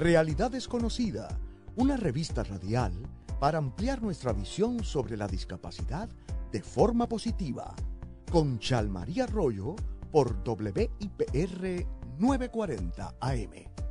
Realidad Desconocida, una revista radial para ampliar nuestra visión sobre la discapacidad de forma positiva. Con Chalmaría Arroyo por WIPR 940 AM.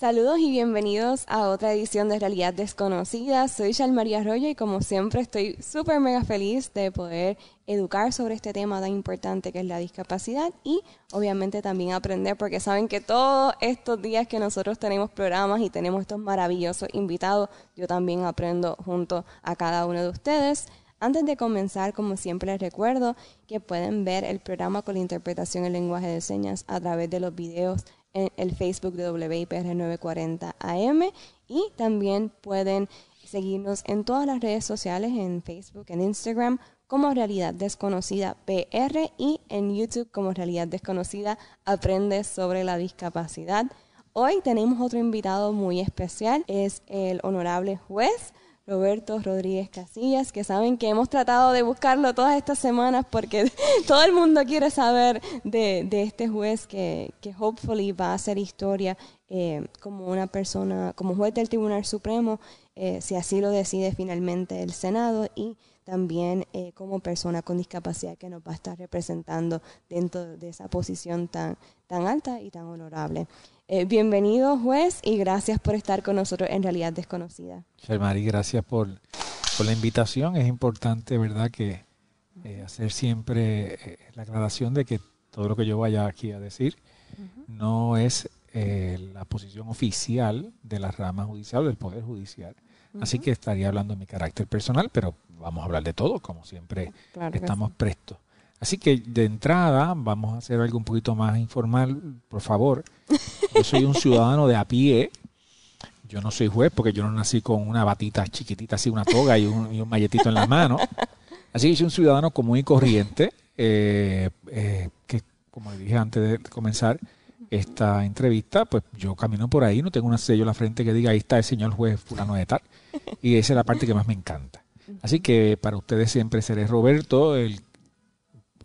Saludos y bienvenidos a otra edición de Realidad Desconocida. Soy María Arroyo y como siempre estoy súper mega feliz de poder educar sobre este tema tan importante que es la discapacidad y obviamente también aprender porque saben que todos estos días que nosotros tenemos programas y tenemos estos maravillosos invitados, yo también aprendo junto a cada uno de ustedes. Antes de comenzar, como siempre les recuerdo que pueden ver el programa con la interpretación en lenguaje de señas a través de los videos en el Facebook de WIPR 940 AM y también pueden seguirnos en todas las redes sociales, en Facebook, en Instagram como Realidad Desconocida PR y en YouTube como Realidad Desconocida Aprende sobre la discapacidad. Hoy tenemos otro invitado muy especial, es el honorable juez Roberto Rodríguez Casillas, que saben que hemos tratado de buscarlo todas estas semanas porque todo el mundo quiere saber de, este juez que, que hopefully va a hacer historia eh, como una persona, como juez del Tribunal Supremo, eh, si así lo decide finalmente el Senado y también eh, como persona con discapacidad que nos va a estar representando dentro de esa posición tan, tan alta y tan honorable. Eh, bienvenido, juez, y gracias por estar con nosotros en Realidad Desconocida. Mari, gracias por, la invitación. Es importante, ¿verdad?, que eh, hacer siempre eh, la aclaración de que todo lo que yo vaya aquí a decir no es la posición oficial de la rama judicial, del Poder Judicial. Así que estaría hablando de mi carácter personal, pero vamos a hablar de todo, como siempre estamos prestos. Así que de entrada vamos a hacer algo un poquito más informal, por favor. Yo soy un ciudadano de a pie. Yo no soy juez porque yo no nací con una batita chiquitita así, una toga y un, malletito en la mano. Así que soy un ciudadano común y corriente, eh, eh, que como dije antes de comenzar esta entrevista, pues yo camino por ahí, no tengo un sello en la frente que diga ahí está el señor juez fulano de tal. Y esa es la parte que más me encanta. Así que para ustedes siempre seré Roberto, el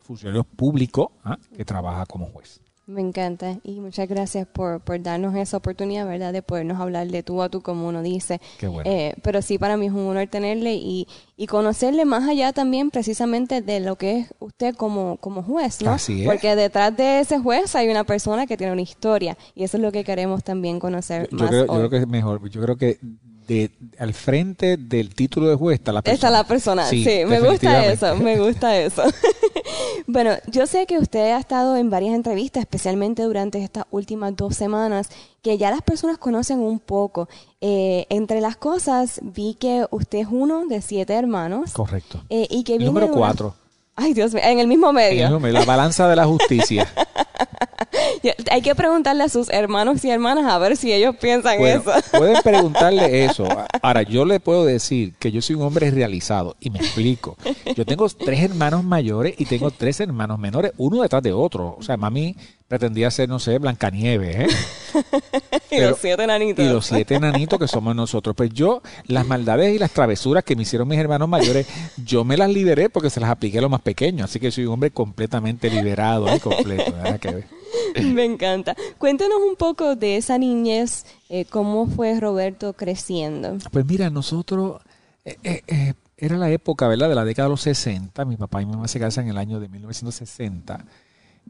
funcionario público ¿ah? que trabaja como juez. Me encanta y muchas gracias por, por, darnos esa oportunidad, ¿verdad? De podernos hablar de tú a tú, como uno dice. Qué bueno. Eh, pero sí, para mí es un honor tenerle y, y, conocerle más allá también precisamente de lo que es usted como, como juez, ¿no? Así es. Porque detrás de ese juez hay una persona que tiene una historia y eso es lo que queremos también conocer yo más. Creo, yo creo que es mejor, yo creo que de, al frente del título de juez está la persona. Está la persona, sí, me gusta eso, me gusta eso. bueno, yo sé que usted ha estado en varias entrevistas, especialmente durante estas últimas dos semanas, que ya las personas conocen un poco. Eh, entre las cosas, vi que usted es uno de siete hermanos. Correcto. Eh, y que número cuatro. Ay, Dios mío, en el mismo medio. la balanza de la justicia. Hay que preguntarle a sus hermanos y hermanas a ver si ellos piensan eso. Pueden preguntarle eso. Ahora, yo le puedo decir que yo soy un hombre realizado y me explico. Yo tengo tres hermanos mayores y tengo tres hermanos menores, uno detrás de otro. O sea, mami pretendía ser, no sé, Blancanieves, ¿eh? y los siete enanitos. Y los siete enanitos que somos nosotros. Pues yo, las maldades y las travesuras que me hicieron mis hermanos mayores, yo me las liberé porque se las apliqué a los más pequeños. Así que soy un hombre completamente liberado y completo. me encanta. Cuéntanos un poco de esa niñez, eh, cómo fue Roberto creciendo. Pues mira, nosotros... Eh, eh, era la época, ¿verdad? De la década de los 60. Mi papá y mi mamá se casan en el año de 1960.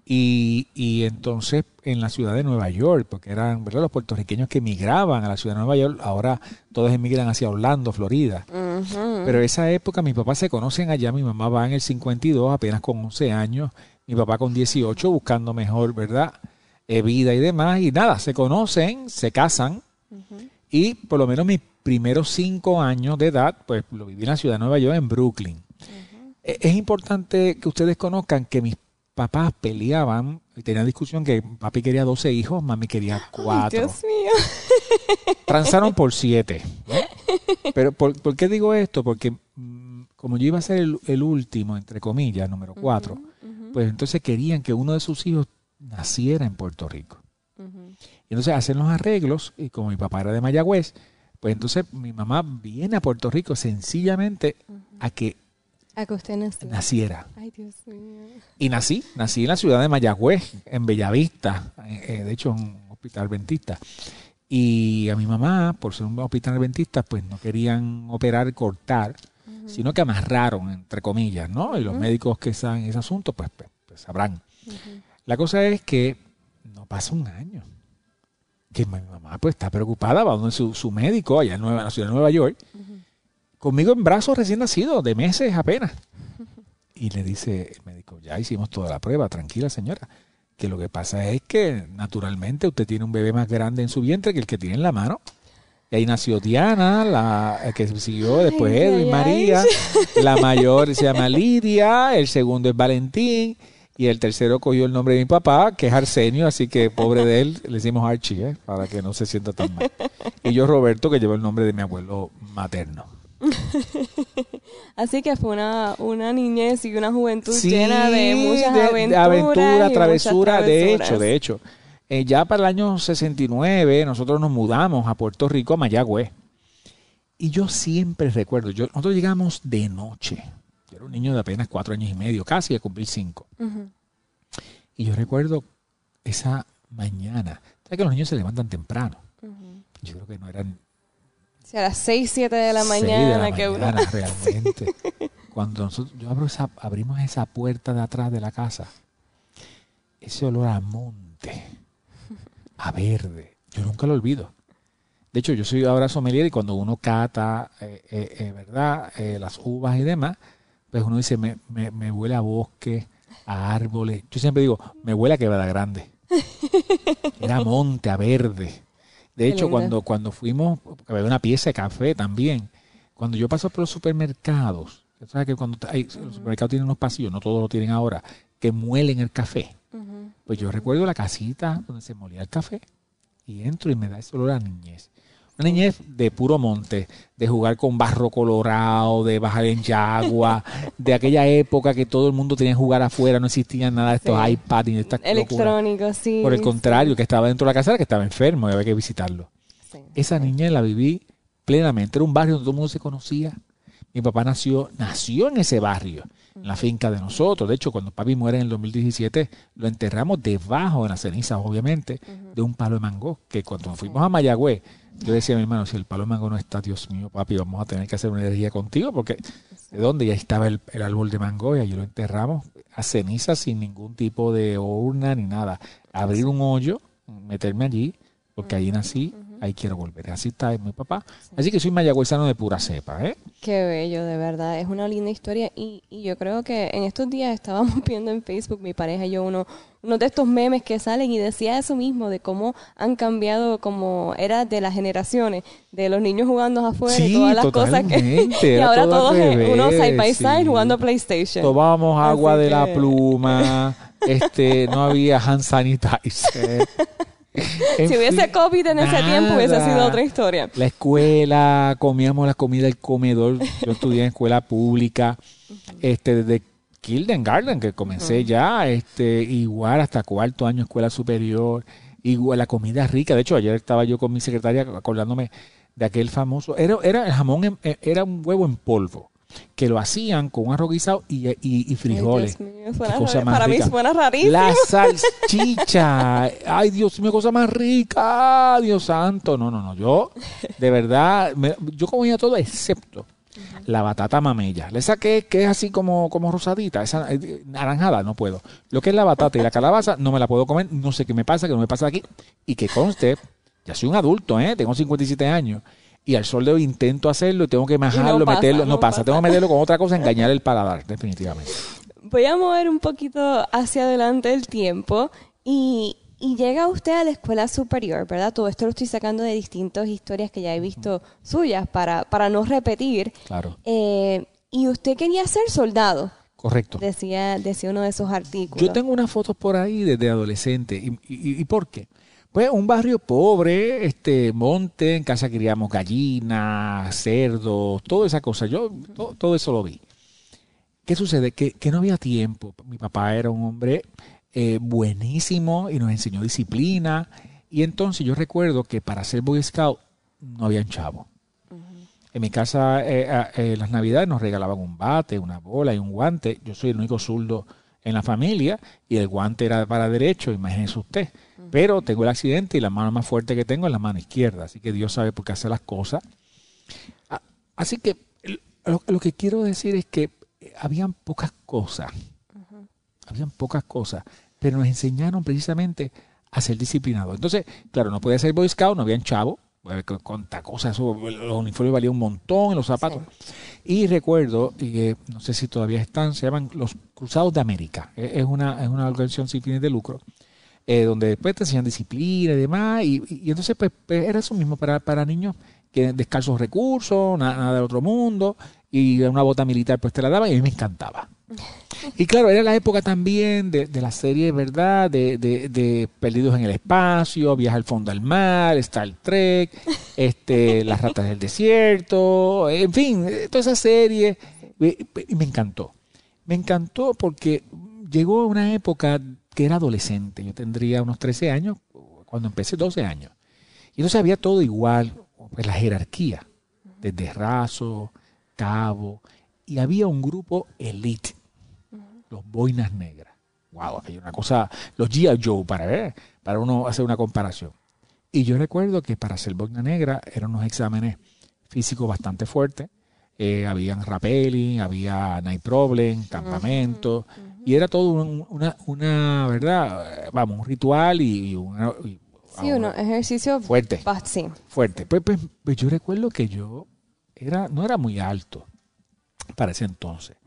Y, y, entonces en la ciudad de Nueva York, porque eran ¿verdad? los puertorriqueños que emigraban a la ciudad de Nueva York, ahora todos emigran hacia Orlando, Florida. Pero esa época mis papás se conocen allá, mi mamá va en el 52, apenas con 11 años, mi papá con 18, buscando mejor, ¿verdad? Eh, vida y demás. Y nada, se conocen, se casan. Y por lo menos mis primeros cinco años de edad, pues lo viví en la ciudad de Nueva York, en Brooklyn. E, es importante que ustedes conozcan que mis papás peleaban y tenían discusión que papi quería 12 hijos, mami quería 4. Dios mío. Transaron por 7. Pero ¿por, qué digo esto? Porque mm, como yo iba a ser el, último, entre comillas, número 4, pues entonces querían que uno de sus hijos naciera en Puerto Rico. Y entonces hacen los arreglos y como mi papá era de Mayagüez, pues entonces mi mamá viene a Puerto Rico sencillamente a que a que usted naciera. Ay, Dios mío. Y nací, nací en la ciudad de Mayagüez, en Bellavista, eh, de hecho en un hospital dentista. Y a mi mamá, por ser un hospital adventista, pues no querían operar, cortar, sino que amarraron, entre comillas, ¿no? Y los médicos que saben ese asunto, pues, pues, pues sabrán. La cosa es que no pasa un año. Que mi mamá pues está preocupada, va donde su, su médico allá en, Nueva, la ciudad de Nueva York, conmigo en brazos recién nacido, de meses apenas. Y le dice el médico, ya hicimos toda la prueba, tranquila señora, que lo que pasa es que naturalmente usted tiene un bebé más grande en su vientre que el que tiene en la mano. Y ahí nació Diana, la que siguió después Ay, Edwin ay, María, la mayor se llama Lidia, el segundo es Valentín y el tercero cogió el nombre de mi papá, que es Arsenio, así que pobre de él, le decimos Archie, ¿eh? para que no se sienta tan mal. Y yo Roberto, que lleva el nombre de mi abuelo materno. Así que fue una, una niñez y una juventud Sí, llena de muchas de- de aventuras. aventura, y travesura, muchas de travesuras. hecho, de hecho. Eh, ya para el año 69 nosotros nos mudamos a Puerto Rico, a Mayagüez. Y yo siempre recuerdo, yo, nosotros llegamos de noche. Yo era un niño de apenas cuatro años y medio, casi a cumplir cinco. Y yo recuerdo esa mañana. ¿Sabes que los niños se levantan temprano? Yo creo que no eran O sea, a las 6, 7 de la mañana de la que uno... mañana, realmente. Cuando nosotros, yo abro esa, abrimos esa puerta de atrás de la casa, ese olor a monte, a verde, yo nunca lo olvido. De hecho, yo soy ahora sommelier y cuando uno cata, eh, eh, eh, ¿verdad? Eh, las uvas y demás, pues uno dice, me, me, me huele a bosque, a árboles. Yo siempre digo, me huele a quebrada grande. Era monte, a verde. De hecho, cuando, cuando fuimos, porque había una pieza de café también. Cuando yo paso por los supermercados, ¿sabes que cuando hay, los supermercados tienen unos pasillos, no todos lo tienen ahora, que muelen el café? Pues yo recuerdo la casita donde se molía el café y entro y me da ese olor a niñez. Una niñez de puro monte, de jugar con barro colorado, de bajar en yagua, de aquella época que todo el mundo tenía que jugar afuera, no existían nada de estos Sí. iPads ni de estas locuras. Electrónico, sí. Por el sí, contrario, que estaba dentro de la casa era que estaba enfermo y había que visitarlo. sí. Esa niñez la viví plenamente. Era un barrio donde todo el mundo se conocía. Mi papá nació, nació en ese barrio, en la finca de nosotros. De hecho, cuando papi muere en el 2017, lo enterramos debajo de las cenizas, obviamente, de un palo de mango. Que cuando nos fuimos a Mayagüez, yo decía a mi hermano, si el palo de mango no está, Dios mío, papi, vamos a tener que hacer una energía contigo, porque ¿de dónde? Ya estaba el, el árbol de mango y allí lo enterramos a cenizas sin ningún tipo de urna ni nada. Abrir un hoyo, meterme allí, porque allí nací, ahí quiero volver. Así está mi papá. Así que soy mayagüezano de pura cepa, ¿eh? Qué bello, de verdad. Es una linda historia y, y yo creo que en estos días estábamos viendo en Facebook, mi pareja y yo, uno, uno de estos memes que salen y decía eso mismo, de cómo han cambiado como era de las generaciones, de los niños jugando afuera y Sí, todas las cosas que... y ahora todos uno side by side sí. jugando PlayStation. Tomábamos agua Así de la que- pluma, este, no había hand sanitizer. Si hubiese COVID en ese tiempo hubiese sido otra historia. La escuela, comíamos la comida del comedor. Yo estudié en escuela pública, este, desde kindergarten, que comencé ya, este, igual hasta cuarto año escuela superior, igual la comida rica. De hecho, ayer estaba yo con mi secretaria acordándome de aquel famoso, era, era el jamón, en- eh, era un huevo en polvo, que lo hacían con arroz guisado y, y- y frijoles. Ay, Dios mío, cosa más Para mí rica. suena rarísimo. La salchicha. Ay, Dios mío, cosa más rica. Dios santo. No, no, no. Yo, de verdad, me- yo comía todo excepto la batata mamella. Le saqué que es así como, como rosadita, esa eh, naranjada, no puedo. Lo que es la batata y la calabaza, no me la puedo comer. No sé qué me pasa, que no me pasa aquí. Y que conste, ya soy un adulto, ¿eh? Tengo 57 años. Y al sol de hoy intento hacerlo y tengo que majarlo, meterlo. No, no pasa. pasa. Tengo que meterlo con otra cosa, engañar el paladar, definitivamente. Voy a mover un poquito hacia adelante el tiempo y, y llega usted a la escuela superior, ¿verdad? Todo esto lo estoy sacando de distintas historias que ya he visto suyas para, para no repetir. Claro. Eh, y usted quería ser soldado, Correcto. decía, decía uno de esos artículos. Yo tengo unas fotos por ahí desde adolescente. ¿Y, y, y por qué? Pues un barrio pobre, este monte, en casa criamos gallinas, cerdos, toda esa cosa. Yo to- todo, eso lo vi. ¿Qué sucede? Que, que no había tiempo. Mi papá era un hombre eh, buenísimo y nos enseñó disciplina. Y entonces yo recuerdo que para ser Boy Scout no había chavo. En mi casa, eh, a- eh, las navidades nos regalaban un bate, una bola y un guante. Yo soy el único zurdo en la familia y el guante era para derecho, imagínese usted. Pero tengo el accidente y la mano más fuerte que tengo es la mano izquierda, así que Dios sabe por qué hace las cosas. Así que lo, que quiero decir es que eh, habían pocas cosas, habían pocas cosas, pero nos enseñaron precisamente a ser disciplinados. Entonces, claro, no podía ser Boy Scout, no habían chavo, con cosas, los uniformes valían un montón, los zapatos. Y recuerdo, y, no sé si todavía están, se llaman los Cruzados de América. Es una, es una organización sin fines de lucro, eh, donde después te enseñan disciplina y demás. Y, entonces, pues, pues, era eso mismo para, para niños que descalzos recursos, nada, nada del otro mundo, y una bota militar pues te la daban y a mí me encantaba. Y claro, era la época también de, de la serie, ¿verdad? De, de, Perdidos en el Espacio, Viaja al Fondo del Mar, Star Trek, este, Las Ratas del Desierto, en fin, toda esa serie. Y me encantó. Me encantó porque llegó una época que era adolescente. Yo tendría unos 13 años, cuando empecé 12 años. Y entonces había todo igual, pues la jerarquía, desde raso, cabo, y había un grupo elite, los boinas negras. Wow, hay una cosa, los G.I. Joe, para ver, para uno hacer una comparación. Y yo recuerdo que para ser boina negra eran unos exámenes físicos bastante fuertes. Eh, habían rappelling, había night problem, campamento, y era todo una, una, ¿verdad? Vamos, un ritual y, una, sí, un ejercicio fuerte. Sí. Fuerte. Pues, pues, pues, yo recuerdo que yo era, no era muy alto para ese entonces.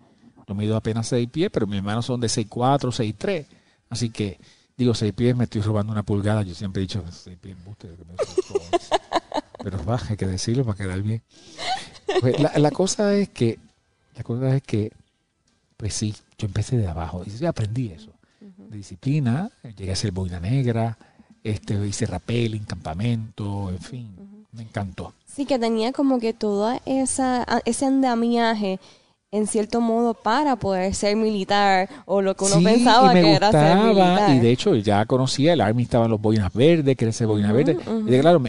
Yo mido apenas 6 pies, pero mis manos son de 6'4, 6'3. Así que, digo, 6 pies, me estoy robando una pulgada. Yo siempre he dicho 6 pies, pero va, hay que decirlo para quedar bien. Pues la, la, cosa es que, la cosa es que, pues sí, yo empecé de abajo y aprendí eso. De disciplina, llegué a ser boina negra, este, hice rappelling, campamento, en fin, me encantó. Sí, que tenía como que todo esa, ese andamiaje en cierto modo para poder ser militar o lo que uno pensaba que era ser militar. Y de hecho ya conocía, el Army estaban los boinas verdes, que era ese boina verde. y claro,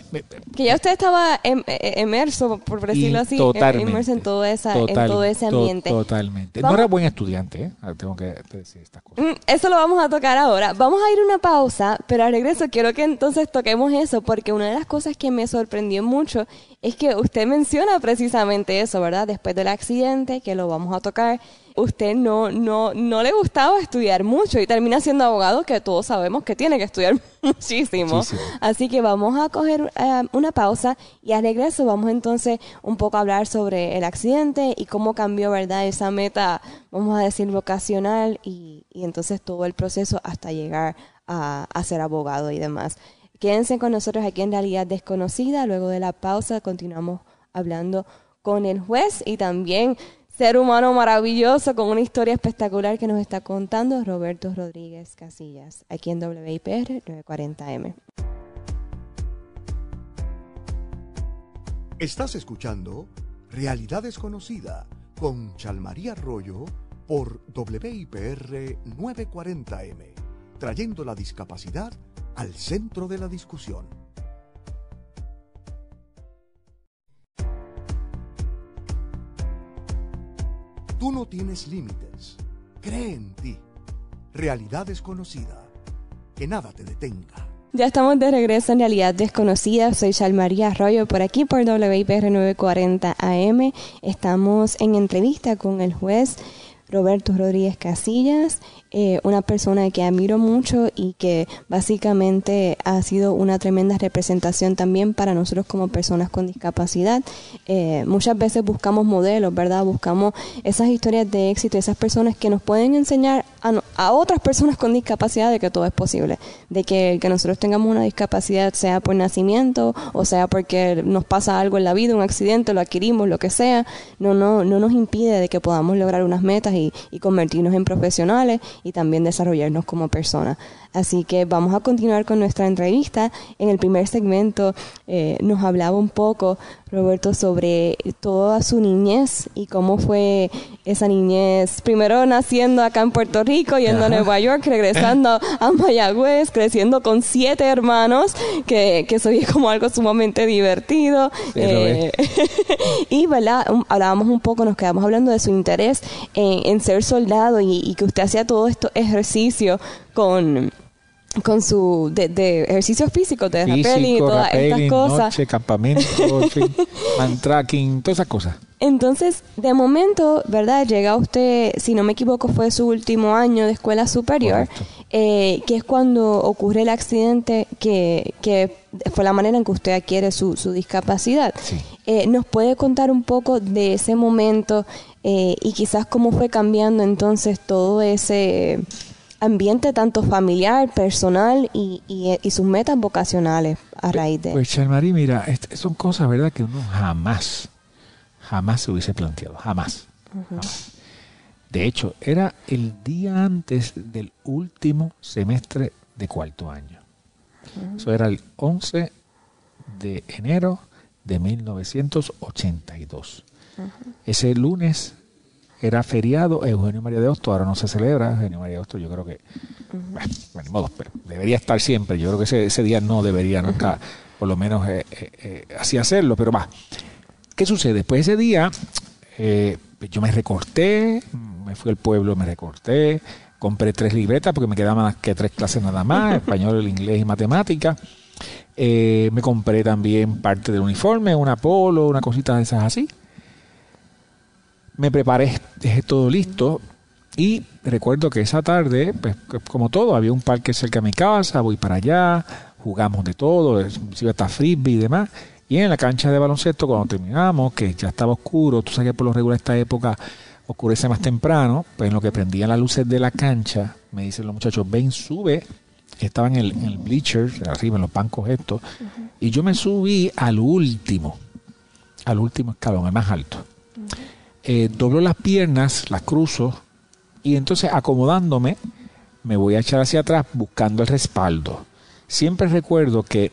que ya usted estaba em, emerso, eh, por decirlo así, inmerso en todo, esa, en todo ese ambiente. totalmente. No era buen estudiante, ¿eh? tengo que decir estas cosas. Mm, eso lo vamos a tocar ahora. Vamos a ir a una pausa, pero al regreso quiero que entonces toquemos eso, porque una de las cosas que me sorprendió mucho es que usted menciona precisamente eso, ¿verdad? Después del accidente, que lo vamos a tocar, usted no, no, no le gustaba estudiar mucho y termina siendo abogado, que todos sabemos que tiene que estudiar muchísimo. Así que vamos a coger eh, una pausa y al regreso vamos entonces un poco a hablar sobre el accidente y cómo cambió, ¿verdad? Esa meta, vamos a decir, vocacional y, y entonces todo el proceso hasta llegar a, a ser abogado y demás. Quédense con nosotros aquí en Realidad Desconocida. Luego de la pausa continuamos hablando con el juez y también ser humano maravilloso con una historia espectacular que nos está contando Roberto Rodríguez Casillas, aquí en WIPR 940M. Estás escuchando Realidad Desconocida con Chalmaría Arroyo por WIPR 940M, trayendo la discapacidad al centro de la discusión. Tú no tienes límites. Cree en ti. Realidad desconocida. Que nada te detenga. Ya estamos de regreso en Realidad Desconocida. Soy María Arroyo por aquí por WIPR 940 AM. Estamos en entrevista con el juez Roberto Rodríguez Casillas eh, una persona que admiro mucho y que básicamente ha sido una tremenda representación también para nosotros como personas con discapacidad. Eh, muchas veces buscamos modelos, ¿verdad? Buscamos esas historias de éxito, esas personas que nos pueden enseñar a, otras personas con discapacidad de que todo es posible, de que, que nosotros tengamos una discapacidad, sea por nacimiento o sea porque nos pasa algo en la vida, un accidente, lo adquirimos, lo que sea, no, no, no nos impide de que podamos lograr unas metas y, y convertirnos en profesionales y también desarrollarnos como personas. Así que vamos a continuar con nuestra entrevista. En el primer segmento eh, nos hablaba un poco, Roberto, sobre toda su niñez y cómo fue esa niñez, primero naciendo acá en Puerto Rico, yendo a Nueva York, regresando a Mayagüez, creciendo con siete hermanos, que, que eso como algo sumamente divertido. Eh, y, ¿verdad? Hablábamos un poco, nos quedamos hablando de su interés en, ser soldado y, y que usted hacía todo esto ejercicio con con su de, de ejercicios físicos, de rappelling y todas estas cosas. Noche, campamento, man tracking, todas esas cosas. Entonces, de momento, ¿verdad? Llega usted, si no me equivoco, fue su último año de escuela superior, eh, que es cuando ocurre el accidente que, que fue la manera en que usted adquiere su, su discapacidad. Eh, ¿Nos puede contar un poco de ese momento eh, y quizás cómo fue cambiando entonces todo ese ambiente tanto familiar, personal y, y, sus metas vocacionales a raíz de... Pues Charmarí, mira, son cosas, ¿verdad?, que uno jamás, jamás se hubiese planteado, jamás, De hecho, era el día antes del último semestre de cuarto año. Eso era el 11 de enero de 1982. Ese lunes era feriado Eugenio María de Hostos, ahora no se celebra, Eugenio María de Hostos yo creo que, bueno, pero debería estar siempre, yo creo que ese, ese día no debería nunca, por lo menos eh, eh, eh, así hacerlo, pero va. ¿Qué sucede? Pues ese día yo me recorté, me fui al pueblo, me recorté, compré tres libretas porque me quedaban más que tres clases nada más, español, inglés y matemática. me compré también parte del uniforme, una polo, una cosita de esas así me preparé, dejé todo listo y recuerdo que esa tarde, pues como todo, había un parque cerca de mi casa, voy para allá, jugamos de todo, iba hasta frisbee y demás. Y en la cancha de baloncesto, cuando terminamos, que ya estaba oscuro, tú sabes que por lo regular esta época oscurece más temprano, pues en lo que prendían las luces de la cancha, me dicen los muchachos, ven, sube, estaba en el, en el bleacher, arriba en los bancos estos, y yo me subí al último, al último escalón, el más alto eh, doblo las piernas, las cruzo y entonces acomodándome me voy a echar hacia atrás buscando el respaldo. Siempre recuerdo que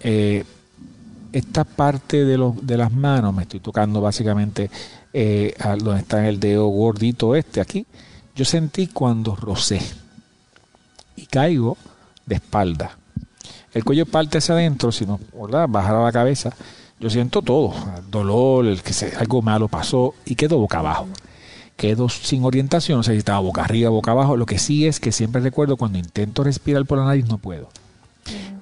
eh, esta parte de, de las manos, me estoy tocando básicamente eh, donde está el dedo gordito este aquí, yo sentí cuando rocé y caigo de espalda. El cuello parte hacia adentro, si no, bajar a la cabeza yo siento todo, dolor, el que se, algo malo pasó y quedo boca abajo. Quedo sin orientación, sé si estaba boca arriba, boca abajo. Lo que sí es que siempre recuerdo cuando intento respirar por la nariz no puedo.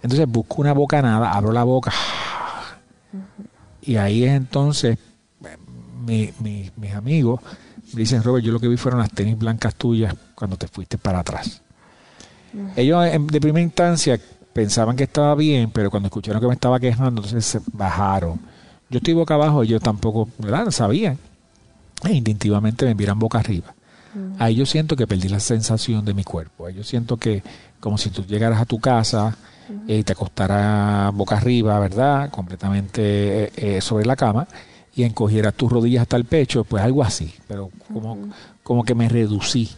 Entonces busco una bocanada, abro la boca y ahí es entonces mi, mis amigos me dicen, Robert, yo lo que vi fueron las tenis blancas tuyas cuando te fuiste para atrás. Ellos de primera instancia pensaban que estaba bien, pero cuando escucharon que me estaba quejando, entonces se bajaron. Yo estoy boca abajo, ellos tampoco, ¿verdad? Sabían. E instintivamente me miran boca arriba. Ahí yo siento que perdí la sensación de mi cuerpo. Ahí yo siento que como si tú llegaras a tu casa y eh, te acostaras boca arriba, ¿verdad? Completamente eh, eh, sobre la cama y encogieras tus rodillas hasta el pecho, pues algo así. Pero como, como que me reducí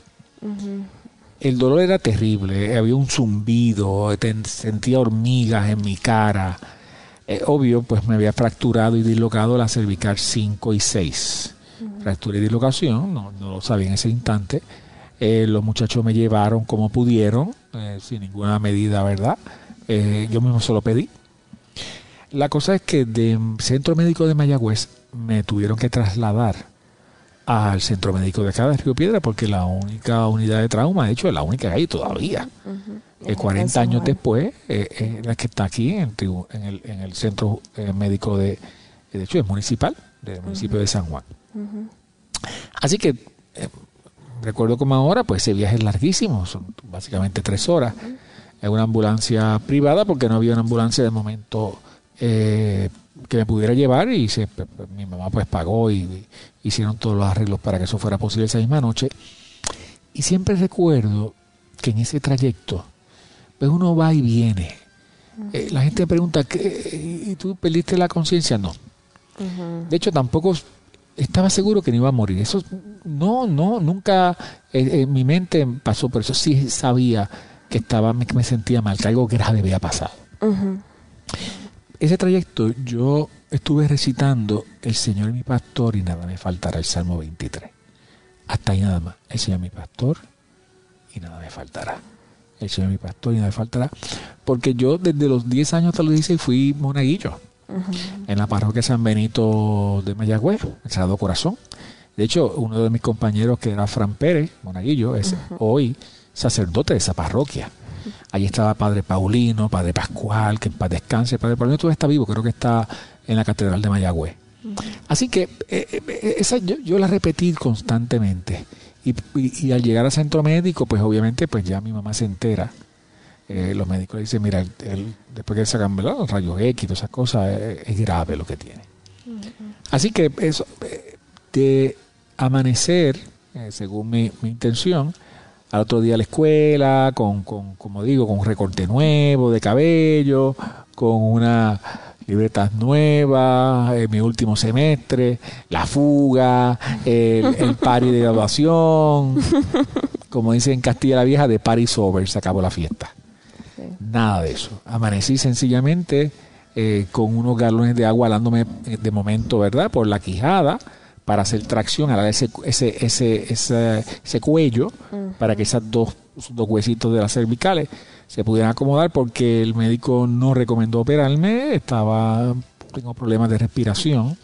el dolor era terrible, había un zumbido, sentía hormigas en mi cara. Eh, obvio, pues me había fracturado y dislocado la cervical 5 y 6. Fractura y dislocación, no, lo sabía en ese instante. Eh, los muchachos me llevaron como pudieron, eh, sin ninguna medida, ¿verdad? yo mismo se lo pedí. La cosa es que del centro médico de Mayagüez me tuvieron que trasladar al centro médico de acá de Río Piedra porque la única unidad de trauma, de hecho, es la única que hay todavía. 40 eh, años después, eh, es la que está aquí en, el, en el, centro eh, médico de, de hecho, es municipal, del municipio de San Juan. Así que recuerdo como ahora, pues ese viaje es larguísimo, son básicamente tres horas. Es una ambulancia privada porque no había una ambulancia de momento eh, que me pudiera llevar y se, mi mamá pues pagó y, hicieron todos los arreglos para que eso fuera posible esa misma noche. Y siempre recuerdo que en ese trayecto, pues uno va y viene. Eh, la gente pregunta, ¿y tú perdiste la conciencia? No. De hecho, tampoco estaba seguro que no iba a morir. Eso no, no, nunca eh, en mi mente pasó, pero eso sí sabía que estaba, que me sentía mal, que algo grave había pasado ese trayecto yo estuve recitando El Señor mi pastor y nada me faltará, el Salmo 23. Hasta ahí nada más. El Señor mi pastor y nada me faltará. El Señor mi pastor y nada me faltará. Porque yo desde los 10 años hasta los 16 fui monaguillo. En la parroquia San Benito de Mayagüez, el Sagrado Corazón. De hecho, uno de mis compañeros, que era Fran Pérez, monaguillo, es hoy sacerdote de esa parroquia. Allí estaba Padre Paulino, Padre Pascual, que en paz descanse. Padre Paulino todavía está vivo, creo que está en la Catedral de Mayagüez. Así que eh, eh, esa yo, la repetí constantemente. Y, al llegar al centro médico, pues obviamente pues ya mi mamá se entera. Eh, los médicos le dicen, mira, él, después que le sacan los rayos X y todas esas cosas, es, grave lo que tiene. Así que eso, de amanecer, según mi, mi intención, al otro día a la escuela, con, con, como digo, con un recorte nuevo de cabello, con una libretas nuevas, en mi último semestre, la fuga, el, el party de graduación, como dicen en Castilla la Vieja, de party sober, se acabó la fiesta. Nada de eso. Amanecí sencillamente eh, con unos galones de agua alándome eh, de momento, ¿verdad? Por la quijada para hacer tracción a ese, ese, ese, ese, cuello, para que esas dos, dos huesitos de las cervicales se pudieran acomodar porque el médico no recomendó operarme, estaba tengo problemas de respiración,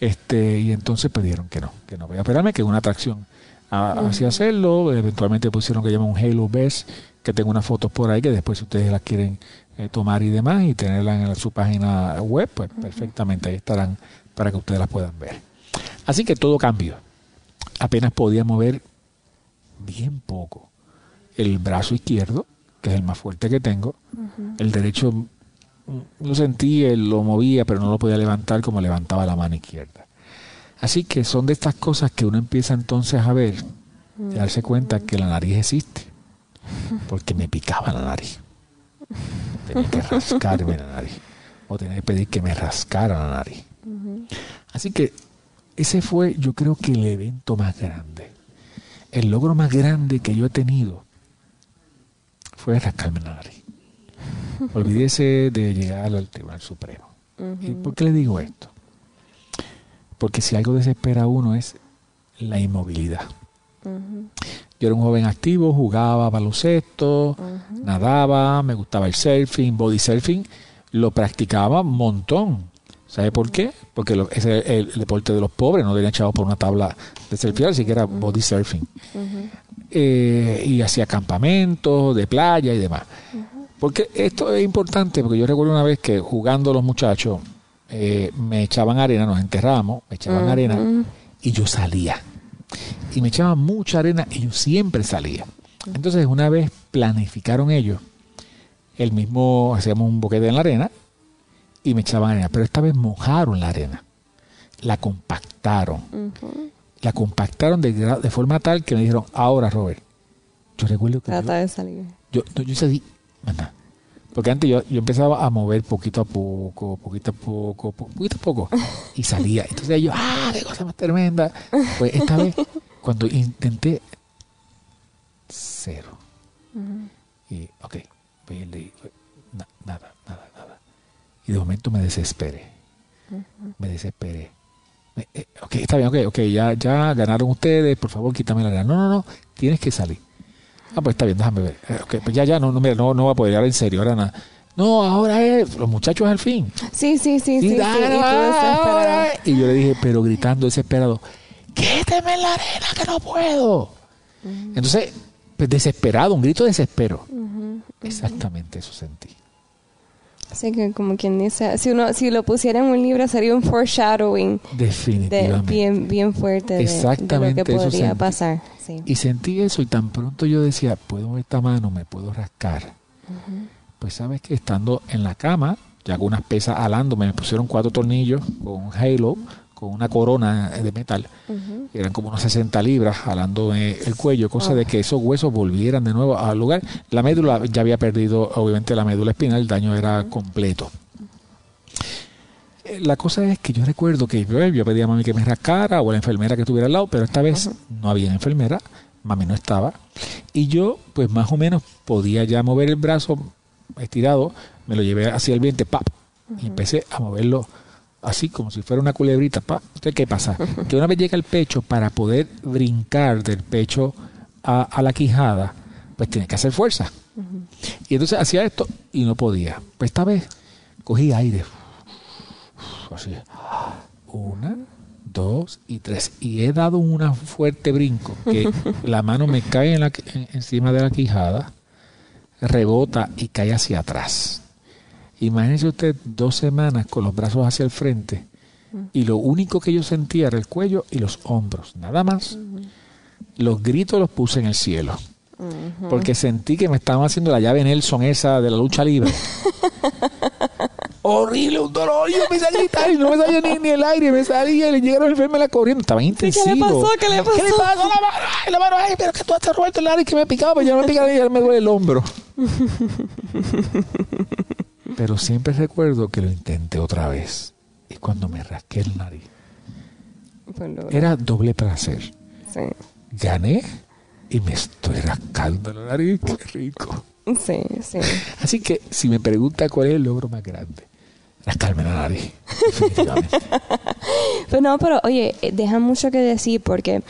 este y entonces pidieron que no, que no voy a operarme, que una tracción. Hacia hacerlo, eventualmente pusieron que llama un Halo Best, que tengo unas fotos por ahí que después si ustedes las quieren eh, tomar y demás y tenerlas en su página web, pues perfectamente ahí estarán para que ustedes las puedan ver. Así que todo cambió. Apenas podía mover bien poco el brazo izquierdo, que es el más fuerte que tengo. El derecho mm, lo sentí, lo movía, pero no lo podía levantar como levantaba la mano izquierda. Así que son de estas cosas que uno empieza entonces a ver y darse cuenta que la nariz existe. Porque me picaba la nariz. Tenía que rascarme la nariz. O tenía que pedir que me rascara la nariz. Así que ese fue, yo creo que el evento más grande. El logro más grande que yo he tenido fue rascarme la nariz. Olvídese de llegar al Tribunal Supremo. ¿Y por qué le digo esto? Porque si algo desespera a uno es la inmovilidad. Yo era un joven activo, jugaba baloncesto, nadaba, me gustaba el surfing, body surfing, lo practicaba un montón. ¿Sabe por qué? Porque ese es el, deporte de los pobres, no tenían chavos por una tabla de surfear, así que era body surfing. Eh, y hacía campamentos de playa y demás. Porque esto es importante, porque yo recuerdo una vez que jugando los muchachos eh, me echaban arena, nos enterramos, me echaban arena y yo salía. Y me echaban mucha arena y yo siempre salía. Entonces una vez planificaron ellos, el mismo, hacíamos un boquete en la arena y me echaban arena. Pero esta vez mojaron la arena. La compactaron. La compactaron de, de, forma tal que me dijeron, ahora Robert, yo recuerdo que... Trata de salir. Yo, yo salí, porque antes yo, yo, empezaba a mover poquito a poco, poquito a poco, poquito a poco, y salía. Entonces yo, ¡ah, qué cosa más tremenda! Pues esta vez, cuando intenté, cero. Y, ok, pues, nada, nada, y de momento me desesperé. Me desesperé. Eh, ok, está bien, ok, ok, ya, ya ganaron ustedes, por favor quítame la arena. No, no, no, tienes que salir. Ah, pues está bien, déjame ver. Eh, ok, pues ya, ya, no, no, no, no va a poder, ahora en serio, ahora nada. No, ahora es los muchachos al fin. Sí, sí, sí, sí. y, y, yo le dije, pero gritando desesperado, quíteme la arena que no puedo. Entonces, pues desesperado, un grito de desespero. Exactamente eso sentí. Así que como quien dice, si uno si lo pusiera en un libro sería un foreshadowing. Definitivamente. bien, bien fuerte de, lo que podría pasar. Y sentí eso y tan pronto yo decía, puedo ver esta mano, me puedo rascar. Pues sabes que estando en la cama, ya con unas pesas alándome, me pusieron cuatro tornillos con un halo con una corona de metal, eran como unos 60 libras, jalando el cuello, cosa de que esos huesos volvieran de nuevo al lugar. La médula ya había perdido, obviamente, la médula espinal, el daño era completo. Eh, la cosa es que yo recuerdo que yo, pedía a mami que me rascara o a la enfermera que estuviera al lado, pero esta vez no había enfermera, mami no estaba, y yo, pues más o menos, podía ya mover el brazo estirado, me lo llevé hacia el vientre, ¡pap! y empecé a moverlo así como si fuera una culebrita. Pa. ¿qué pasa? Que una vez llega el pecho, para poder brincar del pecho a, la quijada, pues tiene que hacer fuerza. Y entonces hacía esto y no podía. Pues esta vez cogí aire. Así. Una, dos y tres. Y he dado un fuerte brinco que la mano me cae en la, encima de la quijada. rebota y cae hacia atrás. Imagínese usted dos semanas con los brazos hacia el frente y lo único que yo sentía era el cuello y los hombros, nada más. Los gritos los puse en el cielo. Porque sentí que me estaban haciendo la llave Nelson esa de la lucha libre. Horrible, un dolor. Yo me salí a y no me salía ni, el aire. Me salía y le llegaron verme la corriendo. Estaba intensivo. ¿Qué le pasó? ¿Qué le pasó? ¿Qué le pasó? La mano, ay, la mano, ay, pero que tú has roto el aire que me picaba, pero ya no me picaba y ya me duele el hombro. pero siempre recuerdo que lo intenté otra vez. Y cuando me rasqué el nariz, era doble placer. Sí. Gané y me estoy rascando la nariz. Qué rico. Sí, sí. Así que si me pregunta cuál es el logro más grande, rascarme la nariz. Definitivamente. pues no, pero oye, eh, deja mucho que decir porque eh,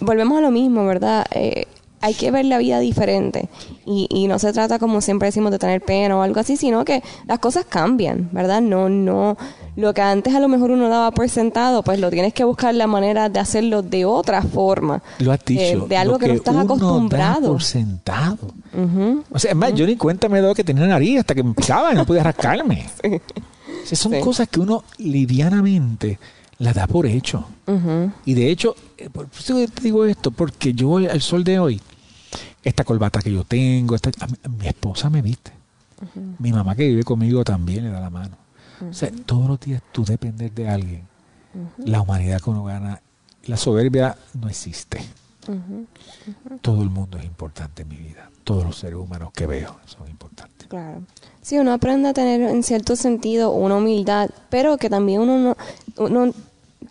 volvemos a lo mismo, ¿verdad? Eh, hay que ver la vida diferente. Y, y no se trata, como siempre decimos, de tener pena o algo así, sino que las cosas cambian, ¿verdad? No, no. Lo que antes a lo mejor uno daba por sentado, pues lo tienes que buscar la manera de hacerlo de otra forma. Lo has dicho. de algo que, no estás acostumbrado. Da por sentado. O sea, es más, yo ni cuenta me he dado que tenía nariz hasta que me picaba y no podía rascarme. son cosas que uno livianamente la da por hecho. Y de hecho, eh, por eso te digo esto, porque yo al sol de hoy, esta corbata que yo tengo, esta, mi esposa me viste. Mi mamá que vive conmigo también le da la mano. O sea, todos los días tú dependes de alguien. La humanidad que uno gana, la soberbia no existe. Todo el mundo es importante en mi vida. Todos los seres humanos que veo son importantes. Claro. Sí, uno aprende a tener en cierto sentido una humildad, pero que también uno no, uno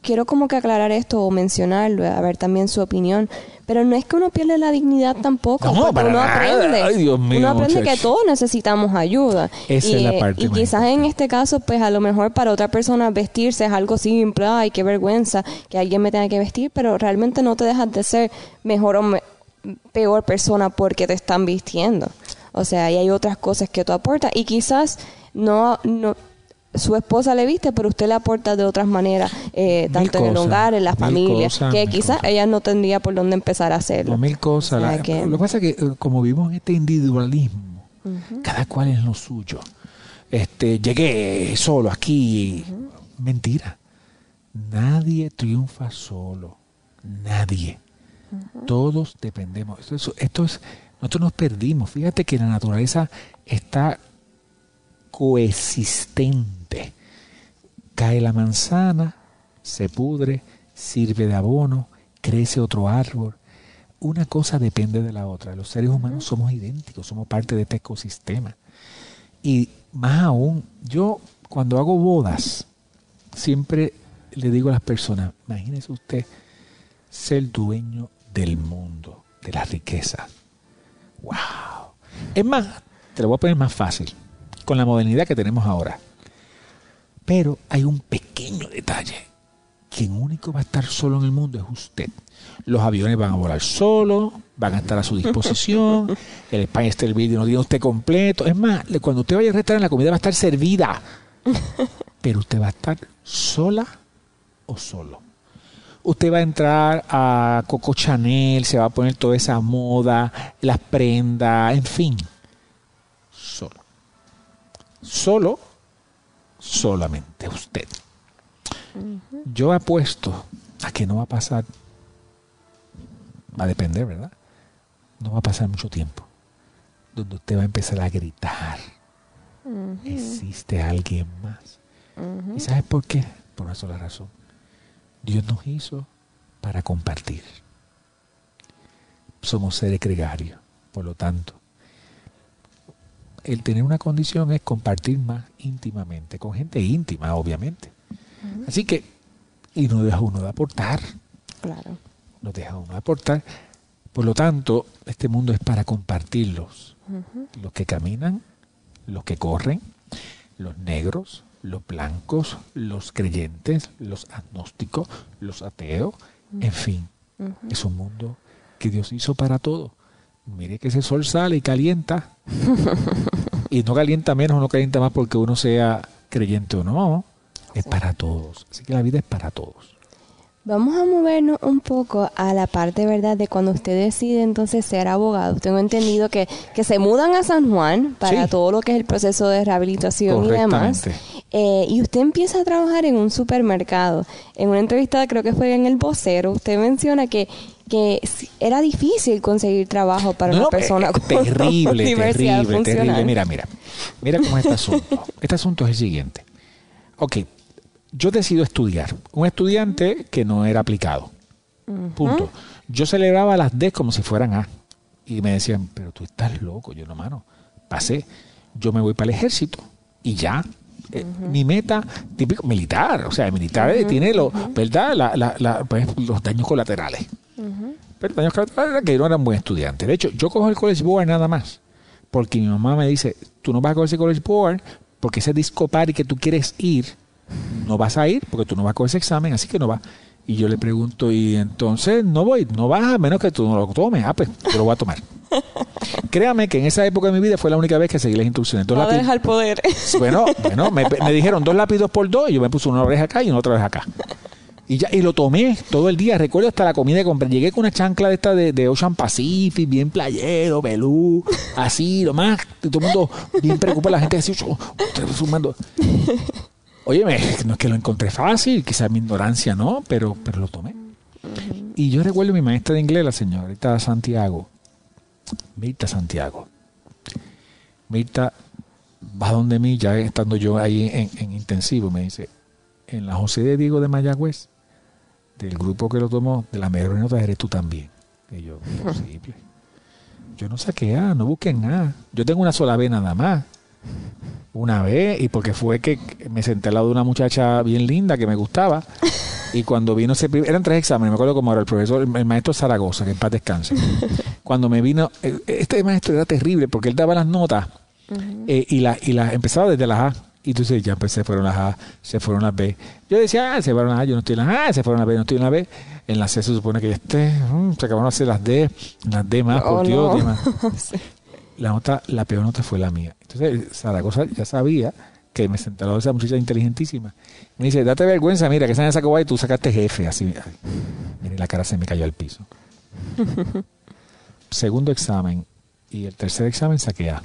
quiero como que aclarar esto o mencionarlo, a ver también su opinión. Pero no es que uno pierda la dignidad tampoco. No, para uno aprende. Ay, Dios mío, uno aprende que todos necesitamos ayuda. Esa y, es la parte y quizás en este caso, pues a lo mejor para otra persona vestirse es algo simple, ay, qué vergüenza que alguien me tenga que vestir, pero realmente no te dejas de ser mejor o peor persona porque te están vistiendo. O sea, y hay otras cosas que tú aportas y quizás no, no su esposa le viste, pero usted le aporta de otras maneras, eh, tanto en el hogar, en la familia, que quizás ella no tendría por dónde empezar a hacerlo. mil cosas. Lo que pasa es que eh, como vivimos en este individualismo, cada cual es lo suyo. Este, llegué solo aquí. Mentira. Nadie triunfa solo. Nadie. Todos dependemos. Esto, esto es, nosotros nos perdimos. Fíjate que la naturaleza está coexistente. Cae la manzana, se pudre, sirve de abono, crece otro árbol. Una cosa depende de la otra. Los seres humanos somos idénticos, somos parte de este ecosistema. Y más aún, yo cuando hago bodas, siempre le digo a las personas, imagínese usted ser dueño del mundo, de la riqueza. ¡Wow! Es más, te lo voy a poner más fácil con la modernidad que tenemos ahora. Pero hay un pequeño detalle. Quien único va a estar solo en el mundo es usted. Los aviones van a volar solo, van a estar a su disposición, el España el vídeo no tiene usted completo. Es más, cuando usted vaya al restaurante la comida va a estar servida. Pero usted va a estar sola o solo. Usted va a entrar a Coco Chanel, se va a poner toda esa moda, las prendas, en fin solo, solamente usted. Yo apuesto a que no va a pasar, va a depender, ¿verdad? No va a pasar mucho tiempo, donde usted va a empezar a gritar. Existe alguien más. ¿Y sabes por qué? Por una sola razón. Dios nos hizo para compartir. Somos seres gregarios, por lo tanto, el tener una condición es compartir más íntimamente, con gente íntima, obviamente. Así que, y no deja uno de aportar. Claro. No deja uno de aportar. Por lo tanto, este mundo es para compartirlos. Los que caminan, los que corren, los negros, los blancos, los creyentes, los agnósticos, los ateos, en fin. Es un mundo que Dios hizo para todos mire que ese sol sale y calienta. y no calienta menos o no calienta más porque uno sea creyente o no. Es para todos. Así que la vida es para todos. Vamos a movernos un poco a la parte, ¿verdad?, de cuando usted decide entonces ser abogado. Tengo entendido que, que se mudan a San Juan para todo lo que es el proceso de rehabilitación y demás. Eh, y usted empieza a trabajar en un supermercado. En una entrevista, creo que fue en El Vocero, usted menciona que que era difícil conseguir trabajo para una persona eh, con terrible, terrible, terrible. Mira, mira, mira cómo es este asunto. Este asunto es el siguiente. Ok, yo decido estudiar. Un estudiante que no era aplicado. Punto. Yo celebraba las D como si fueran A. Y me decían, pero tú estás loco. Yo no, mano. Pasé. Yo me voy para el ejército y ya. Eh, mi meta típico militar, o sea, el militar tiene lo, ¿verdad? Pues, los daños colaterales. Pero daños colaterales era que yo no era un buen estudiante. De hecho, yo cojo el College Board nada más. Porque mi mamá me dice, tú no vas a coger ese College Board porque ese disco party que tú quieres ir no vas a ir porque tú no vas con ese examen, así que no vas. Y yo le pregunto, y entonces no voy, no vas a menos que tú no lo tomes. Ah, pues yo lo voy a tomar. Créame que en esa época de mi vida fue la única vez que seguí las instrucciones. Dos lápiz... poder. Bueno, bueno me, dijeron dos lápiz por dos y yo me puse una oreja acá y una otra vez acá. Y ya, y lo tomé todo el día. Recuerdo hasta la comida que compré. Llegué con una chancla de esta de, Ocean Pacific, bien playero, pelú, así, lo más. todo el mundo bien preocupado. La gente así, sumando. Oye, no es que lo encontré fácil, quizás mi ignorancia no, pero, pero lo tomé. Y yo recuerdo a mi maestra de inglés, la señorita Santiago, Mirta Santiago. Mirta va donde mí, ya estando yo ahí en, intensivo, me dice, en la José de Diego de Mayagüez, del grupo que lo tomó, de la mejor nota eres tú también. Y yo, imposible. Yo no saqué A, no busquen A. Yo tengo una sola B nada más una vez y porque fue que me senté al lado de una muchacha bien linda que me gustaba y cuando vino ese eran tres exámenes me acuerdo como era el profesor el maestro Zaragoza que en paz descanse cuando me vino eh, este maestro era terrible porque él daba las notas eh, y las y las empezaba desde las A y entonces ya empecé, fueron las A, se fueron las B. Yo decía, ah, se fueron las A, yo no estoy en las A, se fueron las B, no estoy en las B. En la C se supone que ya esté, mm, se acabaron de hacer las D, las D más, por oh, Dios, más. La nota, la peor nota fue la mía. Entonces Zaragoza ya sabía que me sentó esa muchacha inteligentísima. Me dice, date vergüenza, mira, que esa esa y tú sacaste jefe. Así, mire, la cara se me cayó al piso. Segundo examen y el tercer examen saqué A.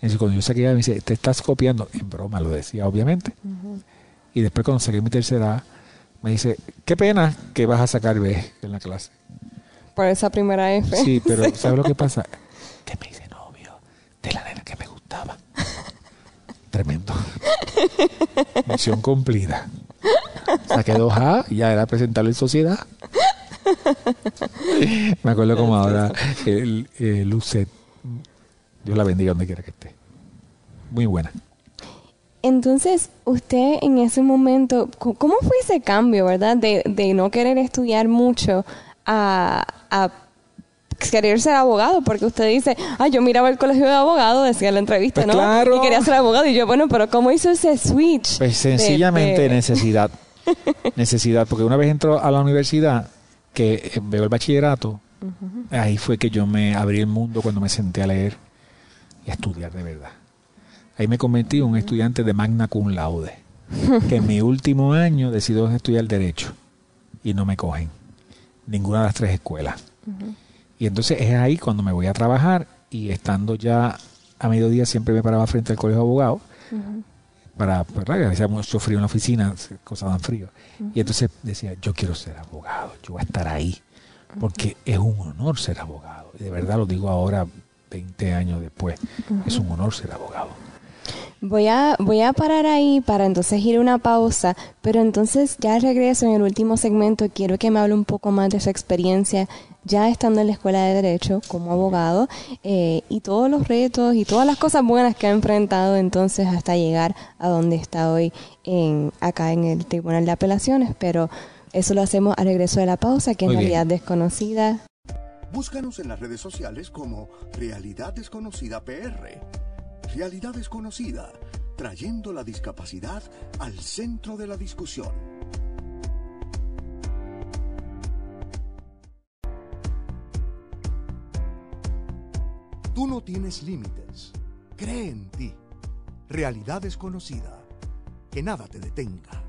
Y cuando yo saqué A, me dice, te estás copiando. En broma lo decía, obviamente. Y después cuando saqué mi tercera A, me dice, qué pena que vas a sacar B en la clase. Por esa primera F. Sí, pero ¿sabes lo que pasa? Que me hice novio de la nena que me gustaba. Tremendo. Misión cumplida. Saqué dos A y ya era presentarlo en sociedad. Me acuerdo como ahora el, Lucet. Dios la bendiga donde quiera que esté. Muy buena. Entonces, usted en ese momento, ¿cómo fue ese cambio, verdad? De, de no querer estudiar mucho a, a querer ser abogado, porque usted dice, ah, yo miraba el colegio de abogados, decía en la entrevista, pues ¿no? Y quería ser abogado. Y yo, bueno, pero ¿cómo hizo ese switch? Pues sencillamente necesidad. necesidad, porque una vez entró a la universidad, que eh, veo el bachillerato, ahí fue que yo me abrí el mundo cuando me senté a leer y a estudiar de verdad. Ahí me convertí en un estudiante de magna cum laude, que en mi último año decidió estudiar Derecho y no me cogen. Ninguna de las tres escuelas. Y entonces es ahí cuando me voy a trabajar y estando ya a mediodía siempre me paraba frente al colegio de abogados para, pues, que hacía mucho frío en la oficina, cosas dan frío. Y entonces decía, yo quiero ser abogado, yo voy a estar ahí, porque es un honor ser abogado. Y de verdad lo digo ahora, 20 años después, es un honor ser abogado. Voy a, voy a parar ahí para entonces ir a una pausa, pero entonces ya regreso en el último segmento. Quiero que me hable un poco más de su experiencia ya estando en la escuela de Derecho como abogado eh, y todos los retos y todas las cosas buenas que ha enfrentado entonces hasta llegar a donde está hoy en, acá en el Tribunal de Apelaciones. Pero eso lo hacemos al regreso de la pausa, que en realidad desconocida. Búscanos en las redes sociales como Realidad Desconocida PR Realidad desconocida, trayendo la discapacidad al centro de la discusión. Tú no tienes límites. Cree en ti. Realidad desconocida. Que nada te detenga.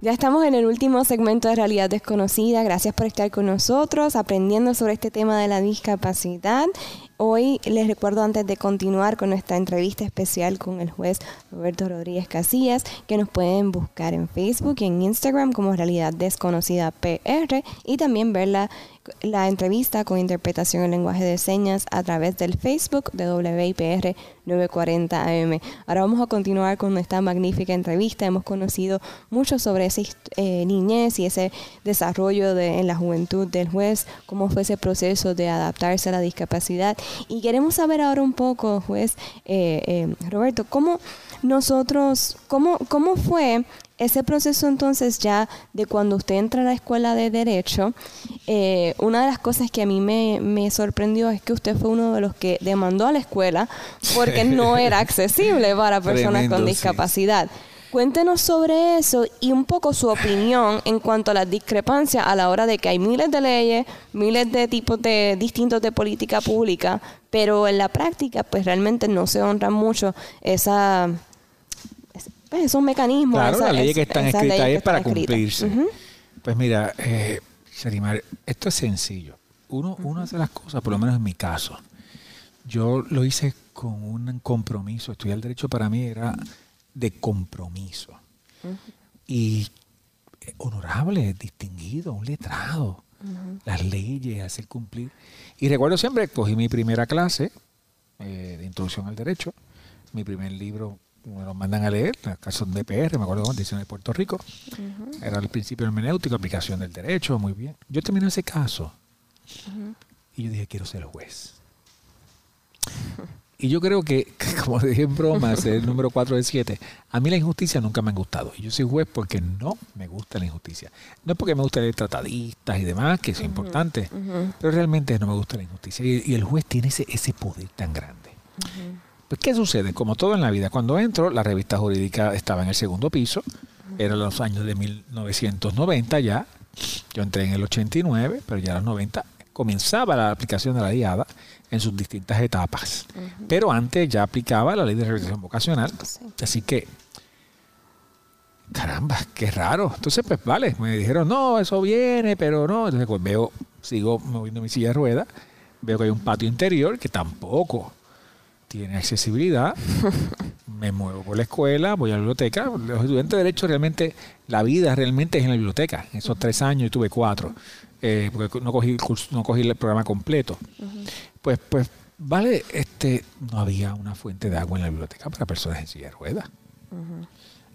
Ya estamos en el último segmento de Realidad Desconocida. Gracias por estar con nosotros, aprendiendo sobre este tema de la discapacidad. Hoy les recuerdo antes de continuar con nuestra entrevista especial con el juez Roberto Rodríguez Casillas, que nos pueden buscar en Facebook y en Instagram como Realidad Desconocida PR y también ver la, entrevista con interpretación en lenguaje de señas a través del Facebook de WIPR 940 AM. Ahora vamos a continuar con esta magnífica entrevista. Hemos conocido mucho sobre esa eh, niñez y ese desarrollo de, en la juventud del juez, cómo fue ese proceso de adaptarse a la discapacidad. Y queremos saber ahora un poco, juez eh, eh, Roberto, cómo nosotros, cómo, cómo fue ese proceso entonces ya de cuando usted entra a la escuela de derecho, eh, una de las cosas que a mí me, sorprendió es que usted fue uno de los que demandó a la escuela porque no era accesible para personas con discapacidad. Cuéntenos sobre eso y un poco su opinión en cuanto a las discrepancias a la hora de que hay miles de leyes, miles de tipos de distintos de política pública, pero en la práctica pues realmente no se honra mucho esa pues, esos mecanismos. Claro, las leyes que están escritas es para cumplirse. Pues mira, eh, esto es sencillo. Uno, Una de las cosas, por lo menos en mi caso, yo lo hice con un compromiso. Estudiar derecho para mí era de compromiso. Y eh, honorable, distinguido, un letrado. Las leyes, hacer cumplir. Y recuerdo siempre, cogí mi primera clase eh, de introducción al derecho, mi primer libro me lo mandan a leer, la caso de PR, me acuerdo de de Puerto Rico. Era el principio hermenéutico, aplicación del derecho, muy bien. Yo terminé ese caso y yo dije, quiero ser juez. Y yo creo que, como dije en broma, es el número 4 de 7, a mí la injusticia nunca me ha gustado. Y yo soy juez porque no me gusta la injusticia. No es porque me gusta leer tratadistas y demás, que es importante, pero realmente no me gusta la injusticia. Y, el juez tiene ese, ese poder tan grande. Pues, ¿qué sucede? Como todo en la vida, cuando entro, la revista jurídica estaba en el segundo piso, eran los años de 1990 ya, yo entré en el 89, pero ya en los 90 comenzaba la aplicación de la diada en sus distintas etapas. Pero antes ya aplicaba la ley de revisión vocacional. Así que, caramba, qué raro. Entonces, pues vale, me dijeron, no, eso viene, pero no. Entonces, pues veo, sigo moviendo mi silla de ruedas, veo que hay un patio interior que tampoco tiene accesibilidad, me muevo por la escuela, voy a la biblioteca. Los estudiantes de Derecho realmente, la vida realmente es en la biblioteca. En esos tres años yo tuve cuatro, eh, porque no cogí, el no cogí el programa completo. Pues, pues, vale, este, no había una fuente de agua en la biblioteca para personas en silla de ruedas.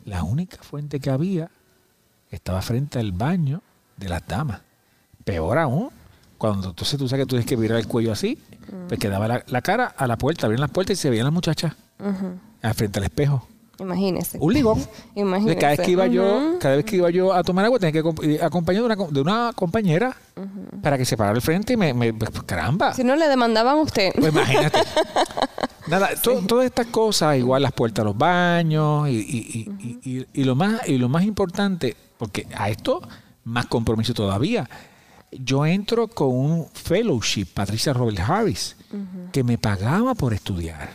La única fuente que había estaba frente al baño de las damas. Peor aún, cuando entonces tú sabes que tú tienes que virar el cuello así, pues quedaba la, cara a la puerta, abrían las puertas y se veían las muchachas al frente al espejo. Imagínese. Un ligón. Imagínese. Cada vez que iba yo, cada vez que iba yo a tomar agua, tenía que acompañar de una, de una compañera para que se parara al frente y me, pues, caramba. Si no le demandaban a usted. Pues imagínate. Nada, todas estas cosas, igual las puertas a los baños y, y, y, y, lo más y lo más importante, porque a esto más compromiso todavía yo entro con un fellowship, Patricia Robert Harris, que me pagaba por estudiar.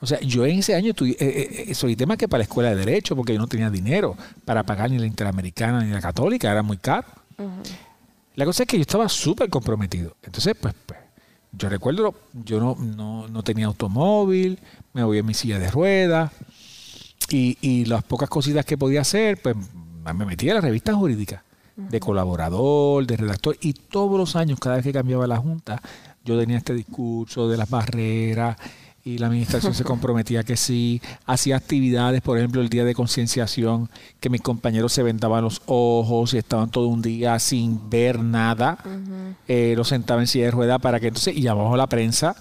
O sea, yo en ese año eh, eh, eh, soy tema que para la escuela de Derecho, porque yo no tenía dinero para pagar ni la Interamericana ni la Católica, era muy caro. La cosa es que yo estaba súper comprometido. Entonces, pues, pues, yo recuerdo, yo no, no, tenía automóvil, me voy en mi silla de ruedas, y, y las pocas cositas que podía hacer, pues me metí a la revista jurídica de colaborador, de redactor, y todos los años, cada vez que cambiaba la Junta, yo tenía este discurso de las barreras y la administración se comprometía que sí, hacía actividades, por ejemplo, el día de concienciación, que mis compañeros se vendaban los ojos y estaban todo un día sin ver nada, eh, los sentaba en silla de rueda para que entonces, y llamamos a la prensa,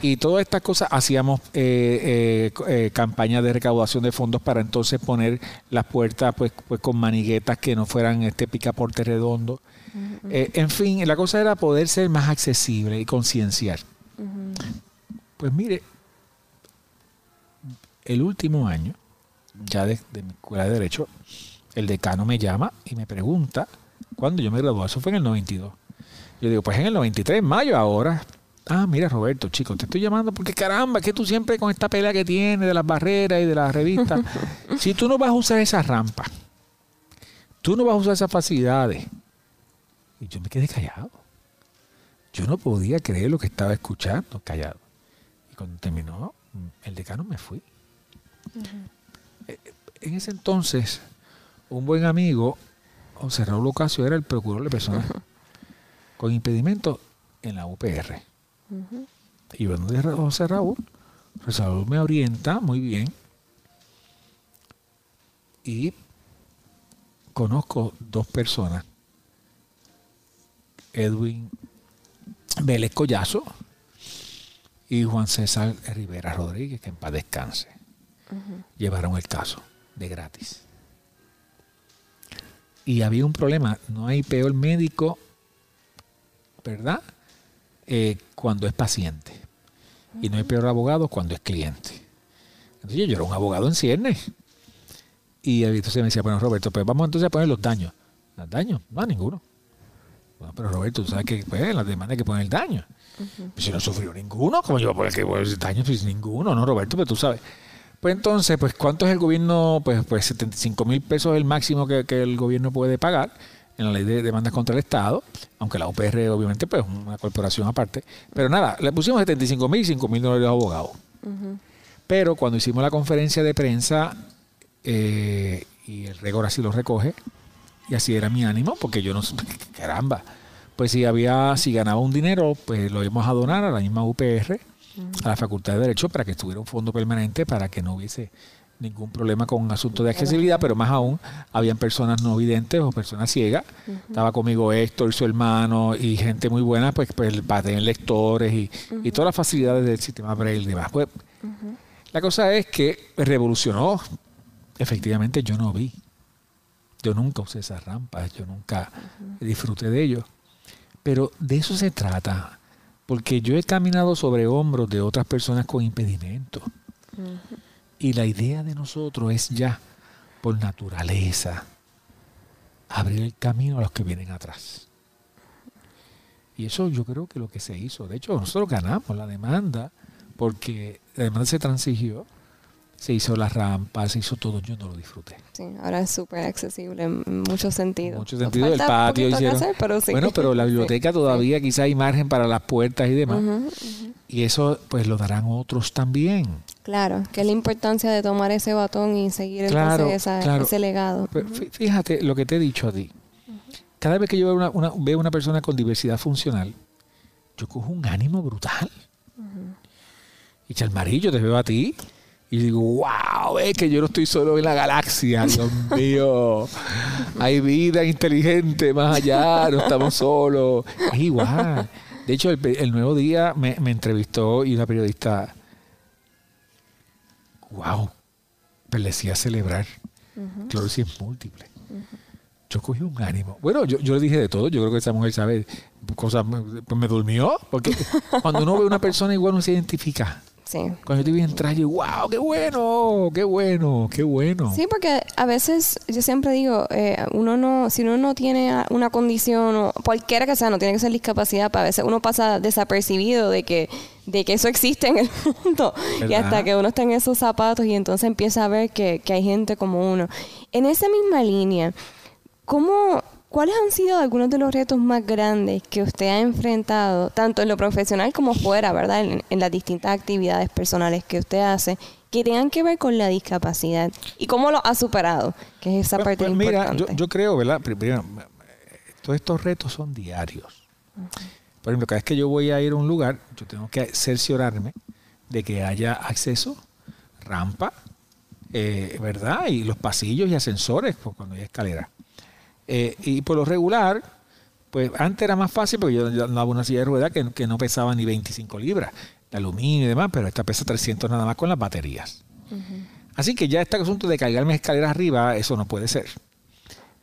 y todas estas cosas hacíamos eh, eh, eh, campañas de recaudación de fondos para entonces poner las puertas pues, pues con maniguetas que no fueran este picaporte redondo. en fin, la cosa era poder ser más accesible y concienciar. Pues mire, el último año, ya de, mi escuela de Derecho, el decano me llama y me pregunta cuándo yo me gradué. Eso fue en el 92. Yo digo, pues en el 93, en mayo ahora. Ah, mira Roberto, chico, te estoy llamando porque caramba, que tú siempre con esta pelea que tienes de las barreras y de las revistas, si tú no vas a usar esa rampa tú no vas a usar esas facilidades. Y yo me quedé callado. Yo no podía creer lo que estaba escuchando, callado. Y cuando terminó el decano me fui. Eh, en ese entonces, un buen amigo, José Raúl Ocasio, era el procurador de personas con impedimento en la UPR. Y bueno, de José Raúl, José Raúl me orienta muy bien y conozco dos personas, Edwin Vélez Collazo y Juan César Rivera Rodríguez, que en paz descanse. Llevaron el caso de gratis. Y había un problema, no hay peor médico, ¿verdad? Eh, cuando es paciente. Y no hay peor abogado cuando es cliente. Entonces yo era un abogado en ciernes. Y entonces me decía, bueno, Roberto, pues vamos entonces a poner los daños. ¿Los daños? No, ninguno. Bueno, pero Roberto, tú sabes que pues, la demanda hay que poner el daño. pues, si no sufrió ninguno, ¿cómo yo voy a poner el daño? Pues ninguno, ¿no, Roberto? Pero tú sabes. Pues entonces, pues ¿cuánto es el gobierno? Pues, pues 75 mil pesos es el máximo que, el gobierno puede pagar en la ley de demandas contra el Estado, aunque la UPR obviamente pues una corporación aparte. Pero nada, le pusimos 75 mil y 5 mil dólares de abogado. Pero cuando hicimos la conferencia de prensa, eh, y el récord así lo recoge. Y así era mi ánimo, porque yo no sé, caramba. Pues si había, si ganaba un dinero, pues lo íbamos a donar a la misma UPR, a la Facultad de Derecho, para que estuviera un fondo permanente, para que no hubiese ningún problema con un asunto de accesibilidad, pero más aún, habían personas no videntes o personas ciegas. Estaba conmigo Héctor, su hermano, y gente muy buena, pues, pues para tener lectores y, y todas las facilidades del sistema Braille y demás. Pues, La cosa es que revolucionó efectivamente yo no vi. Yo nunca usé esas rampas, yo nunca disfruté de ello. Pero de eso se trata, porque yo he caminado sobre hombros de otras personas con impedimento. Y la idea de nosotros es ya, por naturaleza, abrir el camino a los que vienen atrás. Y eso yo creo que lo que se hizo. De hecho, nosotros ganamos la demanda porque la demanda se transigió se hizo la rampa, se hizo todo, yo no lo disfruté. Sí, ahora es súper accesible en muchos sentidos. En muchos sentidos, el patio hicieron. pero Bueno, pero la biblioteca todavía quizá hay margen para las puertas y demás. Y eso pues lo darán otros también. Claro, que es la importancia de tomar ese batón y seguir ese legado. fíjate lo que te he dicho a ti. Cada vez que yo veo una, veo una persona con diversidad funcional, yo cojo un ánimo brutal. Y Chalmarillo, te veo a ti y digo, wow, es que yo no estoy solo en la galaxia, Dios mío. Hay vida inteligente más allá, no estamos solos. Es igual. De hecho, el, nuevo día me, entrevistó y una periodista, wow, pero decía celebrar. Claro, si es múltiple. Yo cogí un ánimo. Bueno, yo, yo le dije de todo. Yo creo que esa mujer sabe cosas. Pues me durmió. Porque cuando uno ve a una persona igual uno se identifica. Cuando yo te vi entrar, yo, wow, qué bueno, qué bueno, qué bueno. Sí, porque a veces, yo siempre digo, eh, uno no, si uno no tiene una condición, o cualquiera que sea, no tiene que ser discapacidad, para a veces uno pasa desapercibido de que, de que eso existe en el mundo. Y hasta que uno está en esos zapatos y entonces empieza a ver que, que hay gente como uno. En esa misma línea, ¿cómo ¿Cuáles han sido algunos de los retos más grandes que usted ha enfrentado, tanto en lo profesional como fuera, ¿verdad? En, las distintas actividades personales que usted hace, que tengan que ver con la discapacidad? ¿Y cómo lo ha superado? Que es esa pues, parte pues mira, yo, creo, ¿verdad? Primero, todos estos retos son diarios. Por ejemplo, cada vez que yo voy a ir a un lugar, yo tengo que cerciorarme de que haya acceso, rampa, eh, ¿verdad? Y los pasillos y ascensores pues, cuando hay escalera. Eh, y por lo regular, pues antes era más fácil porque yo andaba una silla de ruedas que, no pesaba ni 25 libras, de aluminio y demás, pero esta pesa 300 nada más con las baterías. Así que ya este asunto de cargarme escaleras arriba, eso no puede ser.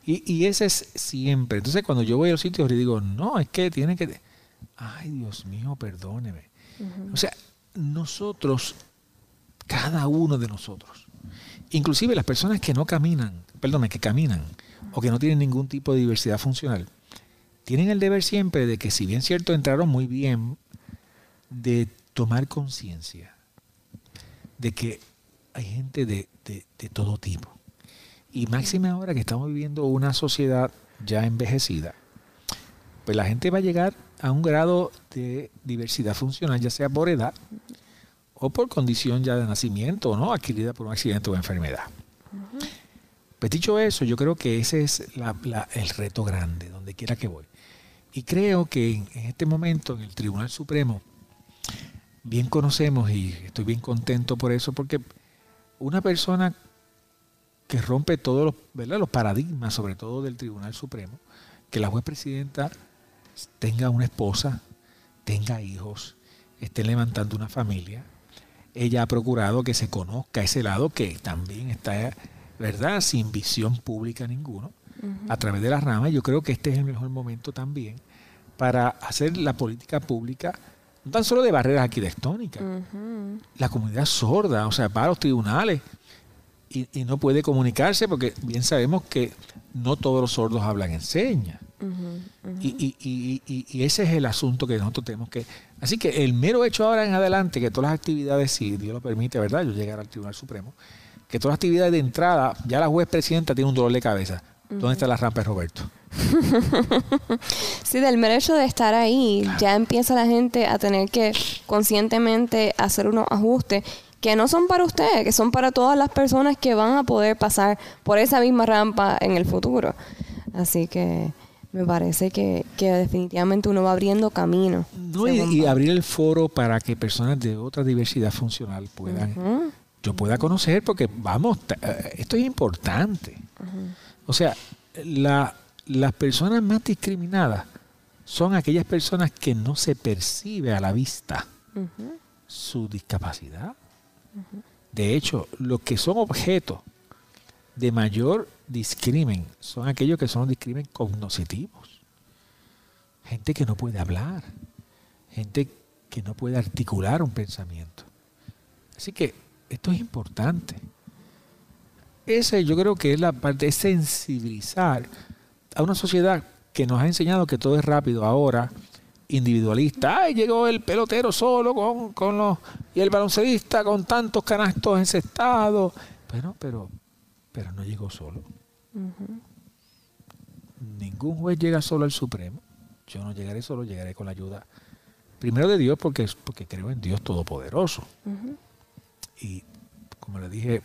Y, y, ese es siempre. Entonces, cuando yo voy a los sitios, le digo, no, es que tiene que. Ay, Dios mío, perdóneme. O sea, nosotros, cada uno de nosotros, inclusive las personas que no caminan, perdóname, que caminan, o que no tienen ningún tipo de diversidad funcional, tienen el deber siempre de que si bien cierto entraron muy bien, de tomar conciencia de que hay gente de, todo tipo Y máxima ahora que estamos viviendo una sociedad ya envejecida, pues la gente va a llegar a un grado de diversidad funcional, ya sea por edad o por condición ya de nacimiento, ¿no? Adquirida por un accidente o enfermedad. Pues dicho eso, yo creo que ese es el reto grande, donde quiera que voy. Y creo que en, este momento en el Tribunal Supremo, bien conocemos y estoy bien contento por eso, porque una persona que rompe todos los, los paradigmas, sobre todo del Tribunal Supremo, que la juez presidenta tenga una esposa, tenga hijos, esté levantando una familia. Ella ha procurado que se conozca ese lado que también está ¿verdad? Sin visión pública ninguno, a través de las ramas. Yo creo que este es el mejor momento también para hacer la política pública, no tan solo de barreras arquitectónicas. La comunidad sorda, o sea, va a los tribunales y, no puede comunicarse porque bien sabemos que no todos los sordos hablan en señas. y, y, ese es el asunto que nosotros tenemos que... Así que el mero hecho ahora en adelante, que todas las actividades, si Dios lo permite, ¿verdad? Yo llegar al Tribunal Supremo, que todas las actividades de entrada, ya la juez presidenta tiene un dolor de cabeza. ¿Dónde está la rampa Roberto? sí, del mero hecho de estar ahí, ya empieza la gente a tener que conscientemente hacer unos ajustes que no son para ustedes, que son para todas las personas que van a poder pasar por esa misma rampa en el futuro. Así que me parece que, definitivamente uno va abriendo camino. y, abrir el foro para que personas de otra diversidad funcional puedan yo pueda conocer, porque vamos, eh, esto es importante. O sea, las personas más discriminadas son aquellas personas que no se percibe a la vista su discapacidad. De hecho, los que son objetos de mayor discrimen son aquellos que son discrimen cognoscitivos. Gente que no puede hablar, gente que no puede articular un pensamiento. Así que esto es importante. Ese yo creo que es la parte, de sensibilizar a una sociedad que nos ha enseñado que todo es rápido ahora, individualista. Ay, llegó el pelotero solo con, con los, y el baloncelista con tantos canastos encestados. Bueno, pero, pero no llegó solo. Ningún juez llega solo al Supremo. Yo no llegaré solo, llegaré con la ayuda primero de Dios porque, porque creo en Dios Todopoderoso y como le dije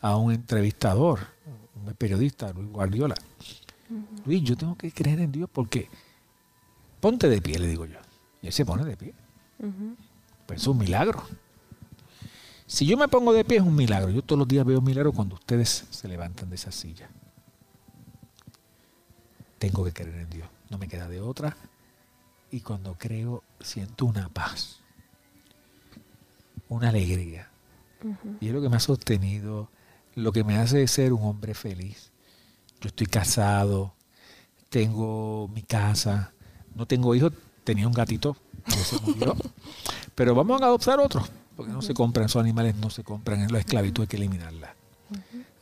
a un entrevistador, un periodista, Luis Guardiola, Luis, yo tengo que creer en Dios porque ponte de pie, le digo yo. Y él se pone de pie. Pues es un milagro. Si yo me pongo de pie es un milagro. Yo todos los días veo milagros cuando ustedes se levantan de esa silla. Tengo que creer en Dios. No me queda de otra. Y cuando creo, siento una paz, una alegría, y es lo que me ha sostenido, lo que me hace ser un hombre feliz. Yo estoy casado, tengo mi casa, no tengo hijos, tenía un gatito se murió. Pero vamos a adoptar otro, porque no se compran, esos animales no se compran, en la esclavitud hay que eliminarla.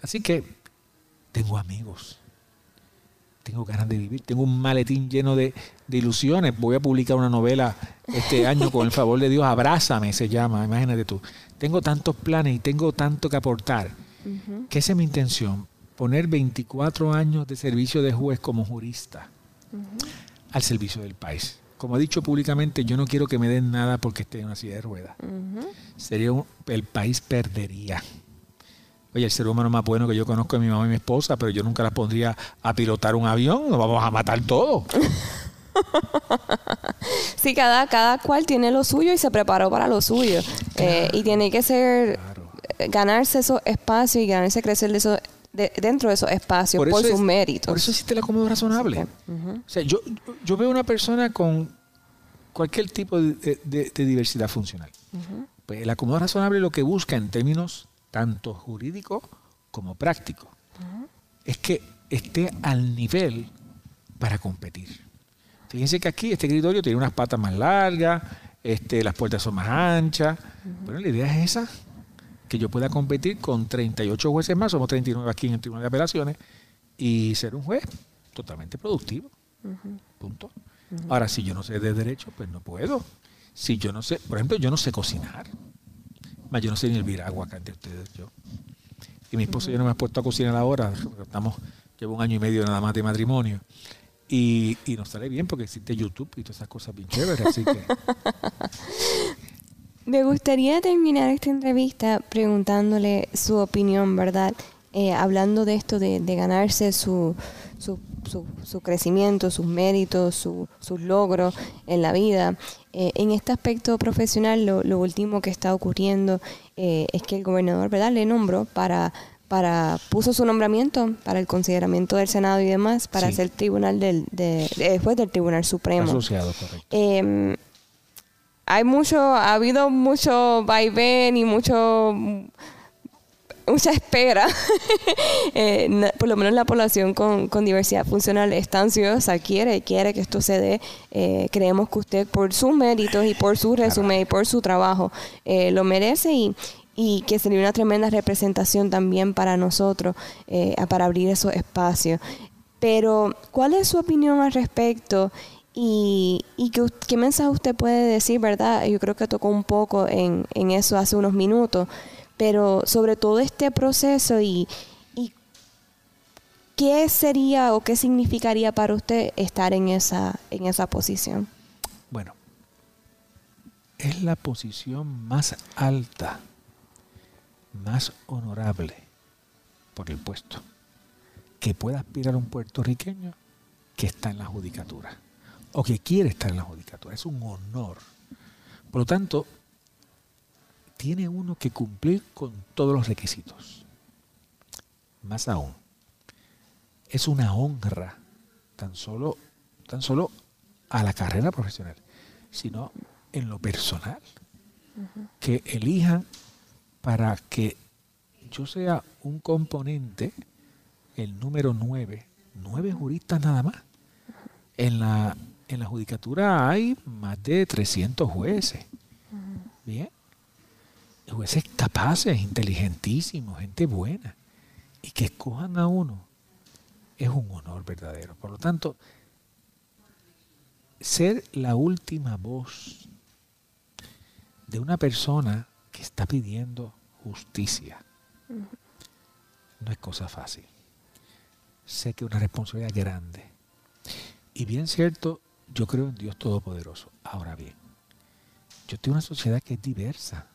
Así que tengo amigos, tengo ganas de vivir, tengo un maletín lleno de, de, ilusiones. Voy a publicar una novela este año con el favor de Dios, Abrázame se llama, imagínate tú tengo tantos planes y tengo tanto que aportar, que esa es mi intención, poner 24 años de servicio de juez como jurista al servicio del país. Como he dicho públicamente, yo no quiero que me den nada porque esté en una silla de ruedas. Sería el país perdería. Oye, el ser humano más bueno que yo conozco es mi mamá y mi esposa, pero yo nunca las pondría a pilotar un avión, nos vamos a matar todos. sí, cada, cada cual tiene lo suyo y se preparó para lo suyo. Eh, y tiene que ser eh, ganarse esos espacios y ganarse crecer de eso, dentro de esos espacios por, sus méritos. Por eso existe el acomodo razonable. O sea, yo, yo veo una persona con cualquier tipo de, diversidad funcional. pues el acomodo razonable lo que busca en términos tanto jurídicos como prácticos es que esté al nivel para competir. Fíjense que aquí este escritorio tiene unas patas más largas, este, las puertas son más anchas. Bueno, la idea es esa, que yo pueda competir con 38 jueces más, somos 39 aquí en el Tribunal de Apelaciones, y ser un juez totalmente productivo. Punto. Ahora, si yo no sé de derecho, pues no puedo. Si yo no sé, por ejemplo, yo no sé cocinar. Más yo no sé ni hervir agua acá de ustedes, yo. y mi esposo y yo no me hemos puesto a cocinar ahora, estamos, llevo un año y medio nada más de matrimonio. Y, y nos sale bien porque existe YouTube y todas esas cosas bien chéveres, así que... Me gustaría terminar esta entrevista preguntándole su opinión, ¿verdad? Eh, hablando de esto de, ganarse su, su, su, crecimiento, sus méritos, sus logros en la vida. Eh, en este aspecto profesional, lo, último que está ocurriendo eh, es que el gobernador ¿verdad? le nombró para, para, puso su nombramiento para el consideramiento del Senado y demás, para ser tribunal del, de, después del Tribunal Supremo. Asociado, correcto. Em, hay mucho, ha habido mucho vaivén y mucho mucha espera. Eh, por lo menos la población con, diversidad funcional está ansiosa, quiere, quiere que esto se dé. Eh, creemos que usted, por sus méritos y por su resumen y por su trabajo, eh, lo merece y, y que sería una tremenda representación también para nosotros, para abrir esos espacios. Pero, ¿cuál es su opinión al respecto? Y, y qué, qué, mensaje usted puede decir, ¿verdad? Yo creo que tocó un poco en, en eso hace unos minutos, pero sobre todo este proceso y, qué sería o qué significaría para usted estar en esa, en esa posición. Bueno, es la posición más alta, más honorable por el puesto que pueda aspirar un puertorriqueño que está en la judicatura o que quiere estar en la judicatura. Es un honor. Por lo tanto, tiene uno que cumplir con todos los requisitos. Más aún, es una honra tan solo, tan solo a la carrera profesional, sino en lo personal. Que elijan para que yo sea un componente, el número nueve, nueve juristas nada más. En la, en la judicatura hay más de 300 jueces. Bien jueces capaces, inteligentísimos, gente buena, y que escojan a uno, es un honor verdadero. Por lo tanto, ser la última voz de una persona que está pidiendo justicia no es cosa fácil. Sé que es una responsabilidad grande. Y bien cierto, yo creo en Dios Todopoderoso. Ahora bien, yo tengo una sociedad que es diversa.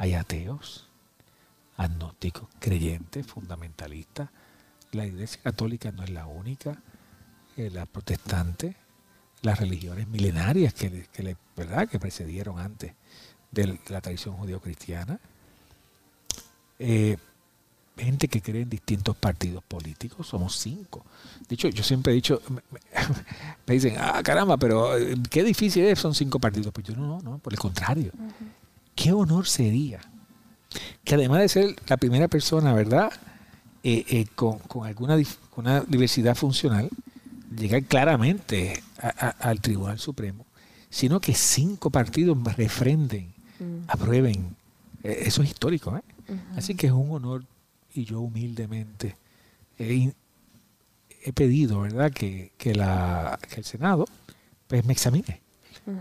Hay ateos, agnósticos, creyentes, fundamentalistas. La Iglesia Católica no es la única, eh, la protestante, las religiones milenarias que, ¿verdad? que precedieron antes de la tradición judío-cristiana. Eh, gente que cree en distintos partidos políticos, somos cinco. De hecho, yo siempre he dicho, me, dicen, ah, caramba, pero eh, qué difícil es, son cinco partidos. Pues yo no, no, por el contrario qué honor sería que además de ser la primera persona, ¿verdad? Eh, eh, con, alguna una diversidad funcional, llegar claramente al Tribunal Supremo, sino que cinco partidos refrenden, mm. aprueben. Eh, eso es histórico, ¿eh? Así que es un honor y yo humildemente he, pedido, ¿verdad?, que, la, el Senado pues me examine.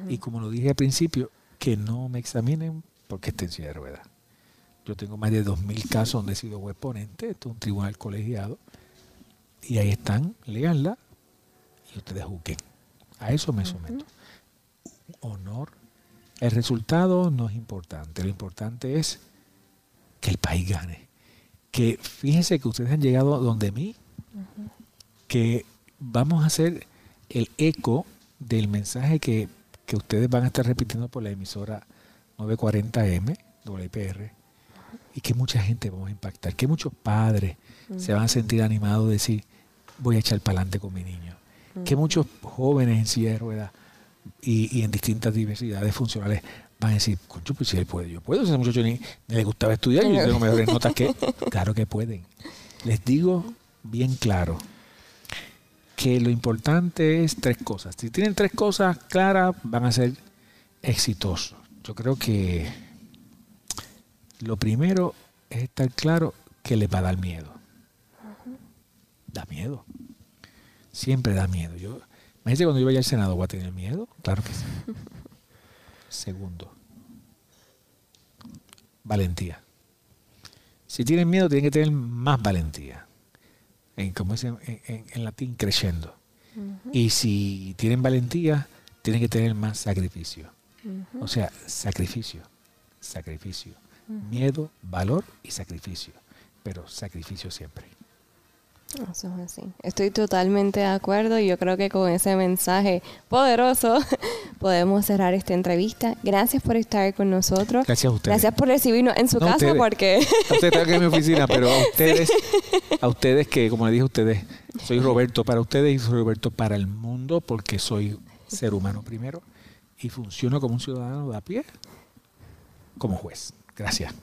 Y como lo dije al principio, que no me examinen porque esté en silla de ruedas. Yo tengo más de 2.000 casos donde he sido juez ponente, esto es un tribunal colegiado, y ahí están, léanla y ustedes juzguen. A eso me someto. honor. El resultado no es importante, lo importante es que el país gane. Que fíjense que ustedes han llegado donde mí, que vamos a hacer el eco del mensaje que, que ustedes van a estar repitiendo por la emisora 940M, WIPR, y que mucha gente vamos a impactar, que muchos padres se van a sentir animados de decir, voy a echar para adelante con mi niño, que muchos jóvenes en silla de ruedas y, en distintas diversidades funcionales van a decir, concho, pues si él puede, yo puedo, ese muchacho ni, le gustaba estudiar, yo tengo mejores notas que, claro que pueden. Les digo bien claro que lo importante es tres cosas. Si tienen tres cosas claras, van a ser exitosos yo creo que lo primero es estar claro que le va a dar miedo. Da miedo. Siempre da miedo. Yo, imagínate cuando yo vaya al Senado, ¿voy a tener miedo? Claro que sí. Segundo, valentía. Si tienen miedo, tienen que tener más valentía. En, como dicen en, latín, creyendo. Y si tienen valentía, tienen que tener más sacrificio. O sea, sacrificio, sacrificio. Miedo, valor y sacrificio. Pero sacrificio siempre. Eso es así. Estoy totalmente de acuerdo y yo creo que con ese mensaje poderoso podemos cerrar esta entrevista. Gracias por estar con nosotros. Gracias a ustedes. Gracias por recibirnos en su casa porque... A ustedes están en mi oficina, pero a ustedes, a ustedes que, como le dije a ustedes, soy Roberto para ustedes y soy Roberto para el mundo porque soy ser humano primero y funciono como un ciudadano de a pie, como juez. Gracias.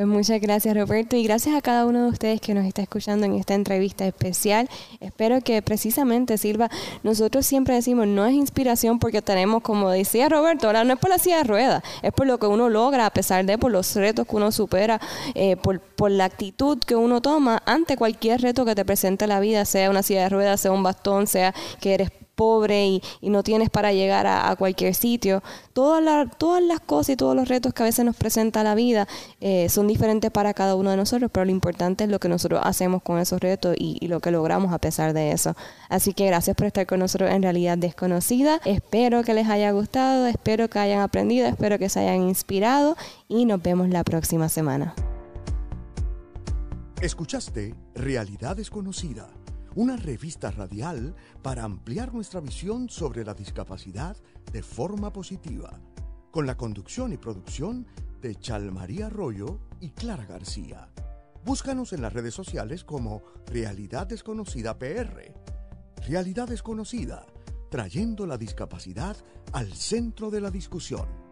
Pues muchas gracias Roberto y gracias a cada uno de ustedes que nos está escuchando en esta entrevista especial. Espero que precisamente sirva. Nosotros siempre decimos, no es inspiración porque tenemos, como decía Roberto, ahora no es por la silla de ruedas, es por lo que uno logra a pesar de, por los retos que uno supera, eh, por, por la actitud que uno toma ante cualquier reto que te presente la vida, sea una silla de ruedas, sea un bastón, sea que eres pobre y, no tienes para llegar a, cualquier sitio. Todas, todas las cosas y todos los retos que a veces nos presenta la vida eh, son diferentes para cada uno de nosotros, pero lo importante es lo que nosotros hacemos con esos retos y, y, lo que logramos a pesar de eso. Así que gracias por estar con nosotros en Realidad Desconocida. Espero que les haya gustado, espero que hayan aprendido, espero que se hayan inspirado y nos vemos la próxima semana. Escuchaste Realidad Desconocida una revista radial para ampliar nuestra visión sobre la discapacidad de forma positiva, con la conducción y producción de Chalmaría Arroyo y Clara García. Búscanos en las redes sociales como Realidad Desconocida PR. Realidad Desconocida, trayendo la discapacidad al centro de la discusión.